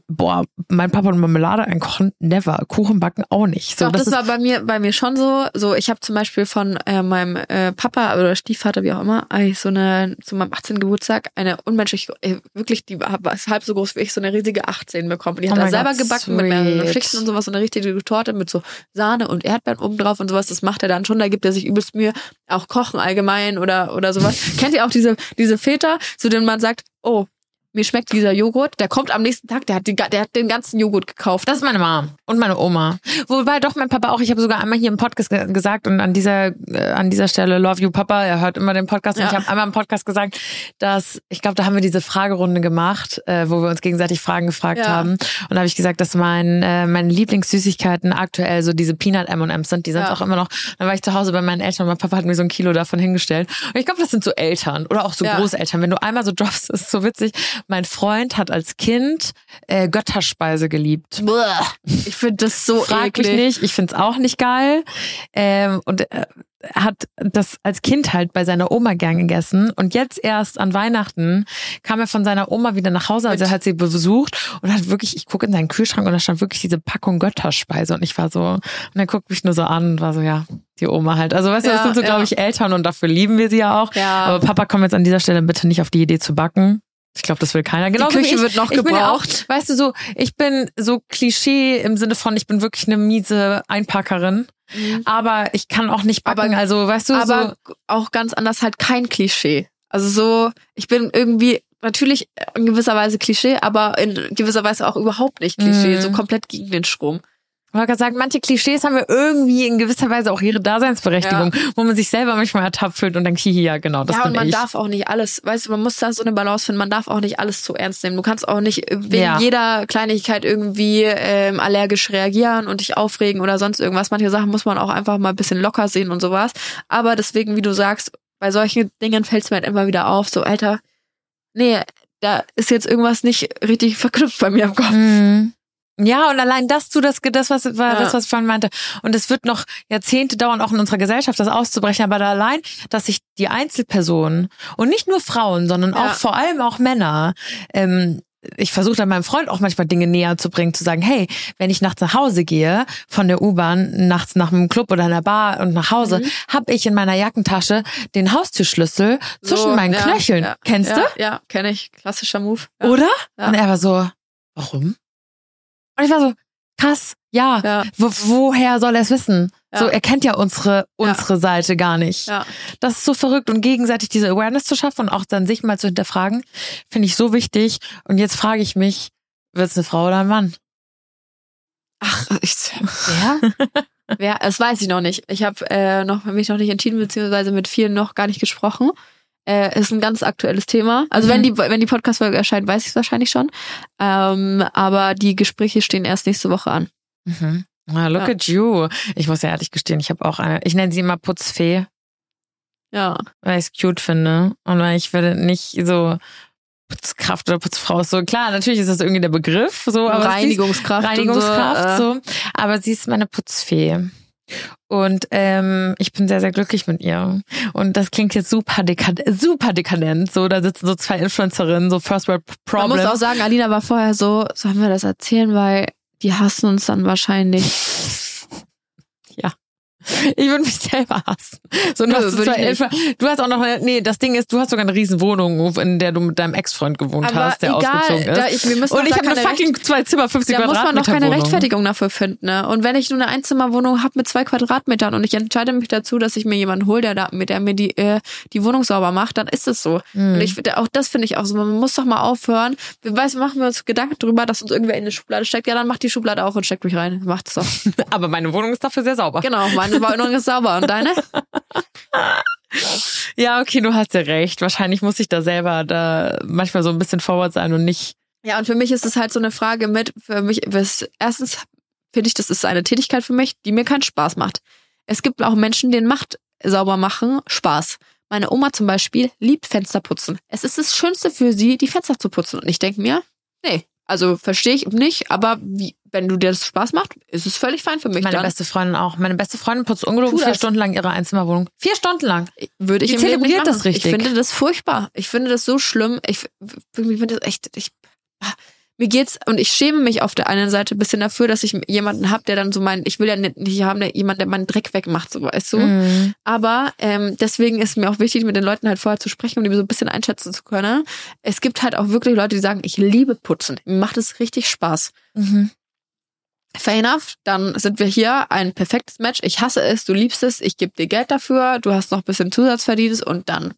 Boah, mein Papa und Marmelade einkochen, never. Kuchen backen auch nicht. So, Doch, das, ist, war bei mir bei mir schon so. So, ich habe zum Beispiel von äh, meinem äh, Papa oder Stiefvater, wie auch immer, so eine zu meinem 18. Geburtstag eine unmenschlich äh, wirklich die war halb so groß wie ich so eine riesige 18 bekommen. Und die Oh hat er mein selber Gott, gebacken mit mehreren sweet. Schichten und sowas, so eine richtige Torte mit so Sahne und Erdbeeren oben drauf und sowas. Das macht er dann schon. Da gibt er sich übelst Mühe. Auch Kochen allgemein oder oder sowas. Kennt ihr auch diese diese Väter, zu denen man sagt, oh mir schmeckt dieser Joghurt, der kommt am nächsten Tag, der hat, die, der hat den ganzen Joghurt gekauft. Das ist meine Mom und meine Oma. Wobei doch mein Papa auch, ich habe sogar einmal hier im Podcast ge gesagt und an dieser äh, an dieser Stelle Love you Papa, er hört immer den Podcast und Ja. ich habe einmal im Podcast gesagt, dass ich glaube, da haben wir diese Fragerunde gemacht, äh, wo wir uns gegenseitig Fragen gefragt Ja. haben und da habe ich gesagt, dass mein äh, meine Lieblingssüßigkeiten aktuell so diese Peanut M&M's sind, die sind Ja. auch immer noch. Dann war ich zu Hause bei meinen Eltern und mein Papa hat mir so ein Kilo davon hingestellt und ich glaube, das sind so Eltern oder auch so. Großeltern, wenn du einmal so droppst, ist so witzig. Mein Freund hat als Kind äh, Götterspeise geliebt. Ich finde das so Frag eklig. nicht, ich find's auch nicht geil. Ähm, und äh, hat das als Kind halt bei seiner Oma gern gegessen. Und jetzt erst an Weihnachten kam er von seiner Oma wieder nach Hause, also er hat sie besucht und hat wirklich, ich gucke in seinen Kühlschrank und da stand wirklich diese Packung Götterspeise. Und ich war so, und er guckt mich nur so an und war so, ja, die Oma halt. Also weißt du, das Ja, sind so, ja. glaube ich, Eltern und dafür lieben wir sie ja auch. Ja. Aber Papa, komm jetzt an dieser Stelle bitte nicht auf die Idee zu backen. Ich glaube, das will keiner. Genau Die Küche ich. wird noch bin ja auch, gebraucht. weißt du, so, ich bin so Klischee im Sinne von, ich bin wirklich eine miese Einpackerin. Aber ich kann auch nicht backen. Aber- also, weißt du, aber so, auch ganz anders halt kein Klischee. Also so, ich bin irgendwie natürlich in gewisser Weise Klischee, aber in gewisser Weise auch überhaupt nicht Klischee, Mhm. so komplett gegen den Strom. Ich wollte gerade sagen, manche Klischees haben ja irgendwie in gewisser Weise auch ihre Daseinsberechtigung, wo man sich selber manchmal ertappt fühlt und denkt, hihi, ja, genau, das ja, bin und man ich. darf auch nicht alles, weißt du, man muss da so eine Balance finden, man darf auch nicht alles zu ernst nehmen. Du kannst auch nicht wegen Ja. jeder Kleinigkeit irgendwie ähm, allergisch reagieren und dich aufregen oder sonst irgendwas. Manche Sachen muss man auch einfach mal ein bisschen locker sehen und sowas. Aber deswegen, wie du sagst, bei solchen Dingen fällt es mir halt immer wieder auf, so, Alter, nee, da ist jetzt irgendwas nicht richtig verknüpft bei mir im Kopf. Mhm. Ja, und allein das du das, das was war Ja. das, was ich vorhin meinte. Und es wird noch Jahrzehnte dauern, auch in unserer Gesellschaft, das auszubrechen. Aber da allein, dass sich die Einzelpersonen und nicht nur Frauen, sondern Ja. auch vor allem auch Männer, ähm, ich versuche dann meinem Freund auch manchmal Dinge näher zu bringen, zu sagen, hey, wenn ich nachts nach Hause gehe, von der U-Bahn, nachts nach einem Club oder einer Bar und nach Hause, Mhm. habe ich in meiner Jackentasche den Haustürschlüssel zwischen So, meinen ja, Knöcheln. Kennst ja, du? Ja, kenne ich. Klassischer Move. Oder? Und er war so, warum? Und ich war so, krass, ja. Ja, Wo, woher soll er es wissen? Ja. So, er kennt ja unsere, unsere Seite gar nicht. ja. Das ist so verrückt und gegenseitig diese Awareness zu schaffen und auch dann sich mal zu hinterfragen, finde ich so wichtig. Und jetzt frage ich mich, wird es eine Frau oder ein Mann? Ach, ich, Ja? wer, das weiß ich noch nicht. Ich habe äh, noch mich noch nicht entschieden, beziehungsweise mit vielen noch gar nicht gesprochen. Äh, ist ein ganz aktuelles Thema. Also Mhm. wenn die wenn die Podcast-Folge erscheint, weiß ich es wahrscheinlich schon. Ähm, aber die Gespräche stehen erst nächste Woche an. Mhm. Ah, look Ja. at you. Ich muss ja ehrlich gestehen, ich habe auch eine, ich nenne sie immer Putzfee, Ja. weil ich es cute finde und weil ich will nicht so Putzkraft oder Putzfrau ist so klar, natürlich ist das irgendwie der Begriff, so aber Reinigungskraft. Reinigungskraft, und so. Aber sie ist meine Putzfee. Und ähm, ich bin sehr, sehr glücklich mit ihr. Und das klingt jetzt super, dekad super dekadent. So, da sitzen so zwei Influencerinnen, so First World Man Problem. muss auch sagen, Alina war vorher so, sollen wir das erzählen, weil die hassen uns dann wahrscheinlich. Ich würde mich selber hassen. So, du, hast zwei. Influ- du hast auch noch, eine, nee, das Ding ist, du hast sogar eine riesen Wohnung, in der du mit deinem Ex-Freund gewohnt Aber hast, der egal, ausgezogen ist. da, ich, wir müssen Und ich da habe eine fucking zwei Zimmer, 50 Da muss man doch Quadratmeter keine Wohnung. Rechtfertigung dafür finden. Ne? Und wenn ich nur eine Einzimmerwohnung habe mit zwei Quadratmetern und ich entscheide mich dazu, dass ich mir jemanden hole, der, da, mit der mir die, äh, die Wohnung sauber macht, dann ist es so. Mhm. Und ich finde, auch das finde ich auch so. Man muss doch mal aufhören. Wir weiß, machen wir uns Gedanken drüber, dass uns irgendwer in eine Schublade steckt. Ja, dann macht die Schublade auch und steckt mich rein. Macht's doch. Aber meine Wohnung ist dafür sehr sauber. Genau, meine Wohnung ist sauber. Und deine? Ja, okay, du hast ja recht. Wahrscheinlich muss ich da selber da manchmal so ein bisschen forward sein und nicht. Ja, und für mich ist es halt so eine Frage mit, für mich, was, erstens finde ich, das ist eine Tätigkeit für mich, die mir keinen Spaß macht. Es gibt auch Menschen, denen macht sauber machen Spaß. Meine Oma zum Beispiel liebt Fenster putzen. Es ist das Schönste für sie, die Fenster zu putzen. Und ich denke mir, nee, also verstehe ich nicht, aber wie, wenn du dir das Spaß macht, ist es völlig fein für mich. Meine dann beste Freundin auch. Meine beste Freundin putzt ungelogen vier. Stunden lang ihre Einzimmerwohnung. Vier Stunden lang. würde ich Die im Leben nicht zelebriert das richtig. Ich finde das furchtbar. Ich finde das so schlimm. Ich, ich finde das echt. Ich, mir geht's und ich schäme mich auf der einen Seite ein bisschen dafür, dass ich jemanden habe, der dann so meinen, ich will ja nicht, nicht haben, der jemand, der meinen Dreck wegmacht, so weißt du. Mhm. Aber ähm, deswegen ist mir auch wichtig, mit den Leuten halt vorher zu sprechen, um die so ein bisschen einschätzen zu können. Es gibt halt auch wirklich Leute, die sagen, ich liebe Putzen. Mir macht es richtig Spaß. Mhm. Fair enough, dann sind wir hier ein perfektes Match. Ich hasse es, du liebst es, ich gebe dir Geld dafür, du hast noch ein bisschen Zusatzverdienst und dann.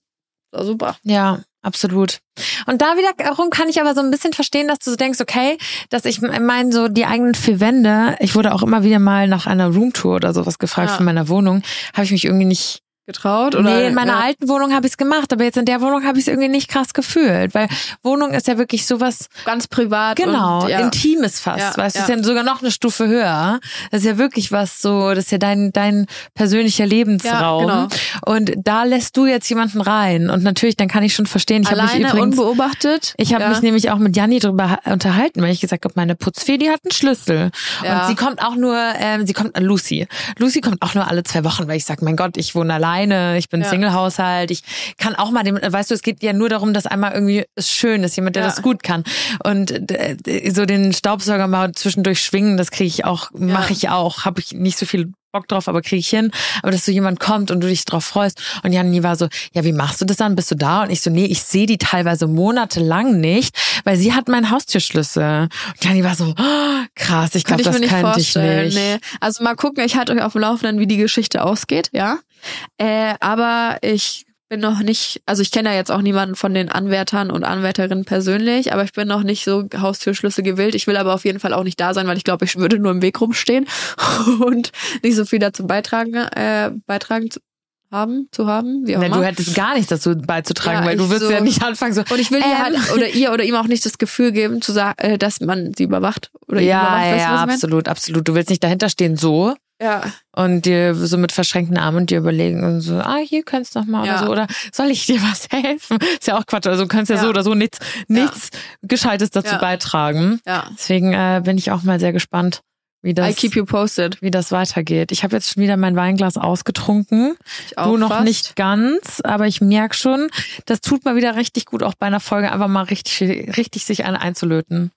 So, super. Ja, absolut. Und da wiederum kann ich aber so ein bisschen verstehen, dass du so denkst, okay, dass ich meine, so die eigenen vier Wände, ich wurde auch immer wieder mal nach einer Roomtour oder sowas gefragt Ja. von meiner Wohnung, habe ich mich irgendwie nicht Getraut? Oder? nee, in meiner ja. alten Wohnung habe ich es gemacht, aber jetzt in der Wohnung habe ich es irgendwie nicht krass gefühlt, weil Wohnung ist ja wirklich sowas Ganz privat. genau Und, ja. intimes fast, Ja, weißt du, ja. ist ja sogar noch eine Stufe höher. Das ist ja wirklich was so, das ist ja dein dein persönlicher Lebensraum genau. und da lässt du jetzt jemanden rein und natürlich dann kann ich schon verstehen, ich habe mich übrigens unbeobachtet. ich habe mich nämlich auch mit Janni drüber unterhalten, weil ich gesagt habe, meine Putzfee, die hat einen Schlüssel. Und sie kommt auch nur, ähm, sie kommt, Lucy. Lucy kommt auch nur alle zwei Wochen, weil ich sage, mein Gott, ich wohne alleine, ich bin Ja. Single-Haushalt, ich kann auch mal dem, weißt du, es geht ja nur darum, dass einmal irgendwie es schön ist, jemand, der Ja. das gut kann. Und äh, so den Staubsauger mal zwischendurch schwingen, das kriege ich auch, mache ich auch, habe ich nicht so viel Bock drauf, aber kriege ich hin. Aber dass so jemand kommt und du dich drauf freust. Und Janni war so, ja, wie machst du das dann? Bist du da? Und ich so, nee, ich sehe die teilweise monatelang nicht, weil sie hat meinen Haustürschlüssel. Und Janni war so, oh, krass, ich glaube, ich das mir nicht könnte vorstellen. ich nicht. Nee. Also mal gucken, ich halte euch auf dem Laufenden, wie die Geschichte ausgeht, ja. Äh, aber ich bin noch nicht, also ich kenne ja jetzt auch niemanden von den Anwärtern und Anwärterinnen persönlich, aber ich bin noch nicht so Haustürschlüssel gewillt. Ich will aber auf jeden Fall auch nicht da sein, weil ich glaube, ich würde nur im Weg rumstehen und nicht so viel dazu beitragen, äh, beitragen zu haben, zu haben, wie auch Nee, immer. du hättest gar nichts dazu beizutragen, Ja, weil du würdest so- ja nicht anfangen so. und ich will ihr Ähm. halt, oder ihr oder ihm auch nicht das Gefühl geben, zu sagen, äh, dass man sie überwacht oder ja, überwacht. ja, Weißt ja, absolut, absolut. Du willst nicht dahinter stehen so. Ja. und dir so mit verschränkten Armen und dir überlegen und so, ah, hier könntest du noch mal Ja. oder so oder soll ich dir was helfen? Ist ja auch Quatsch, also du kannst ja, Ja. so oder so nichts, nichts Gescheites dazu Ja. beitragen. Ja. Deswegen äh, bin ich auch mal sehr gespannt, wie I das, keep you posted. wie das weitergeht. Ich habe jetzt schon wieder mein Weinglas ausgetrunken. Ich auch du noch fast. nicht ganz, aber ich merk schon, das tut mal wieder richtig gut, auch bei einer Folge einfach mal richtig, richtig sich eine einzulöten.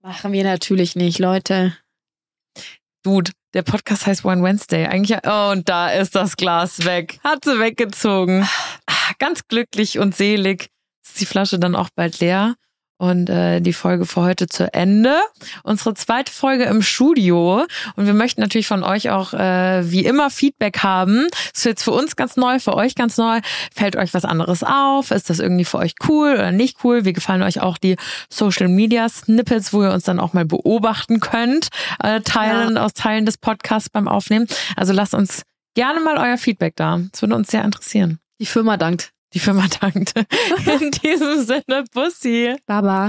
Machen wir natürlich nicht, Leute. Dude, der Podcast heißt One Wednesday. Eigentlich, oh, und da ist das Glas weg. Hat sie weggezogen. Ganz glücklich und selig ist die Flasche dann auch bald leer. Und äh, die Folge für heute zu Ende. Unsere zweite Folge im Studio. Und wir möchten natürlich von euch auch äh, wie immer Feedback haben. Ist jetzt für uns ganz neu, für euch ganz neu. Fällt euch was anderes auf? Ist das irgendwie für euch cool oder nicht cool? Wie gefallen euch auch die Social Media Snippets, wo ihr uns dann auch mal beobachten könnt, äh, teilen aus Teilen des Podcasts beim Aufnehmen? Also lasst uns gerne mal euer Feedback da. Das würde uns sehr interessieren. Die Firma dankt. Die Firma dankt. In diesem Sinne, Bussi. Baba.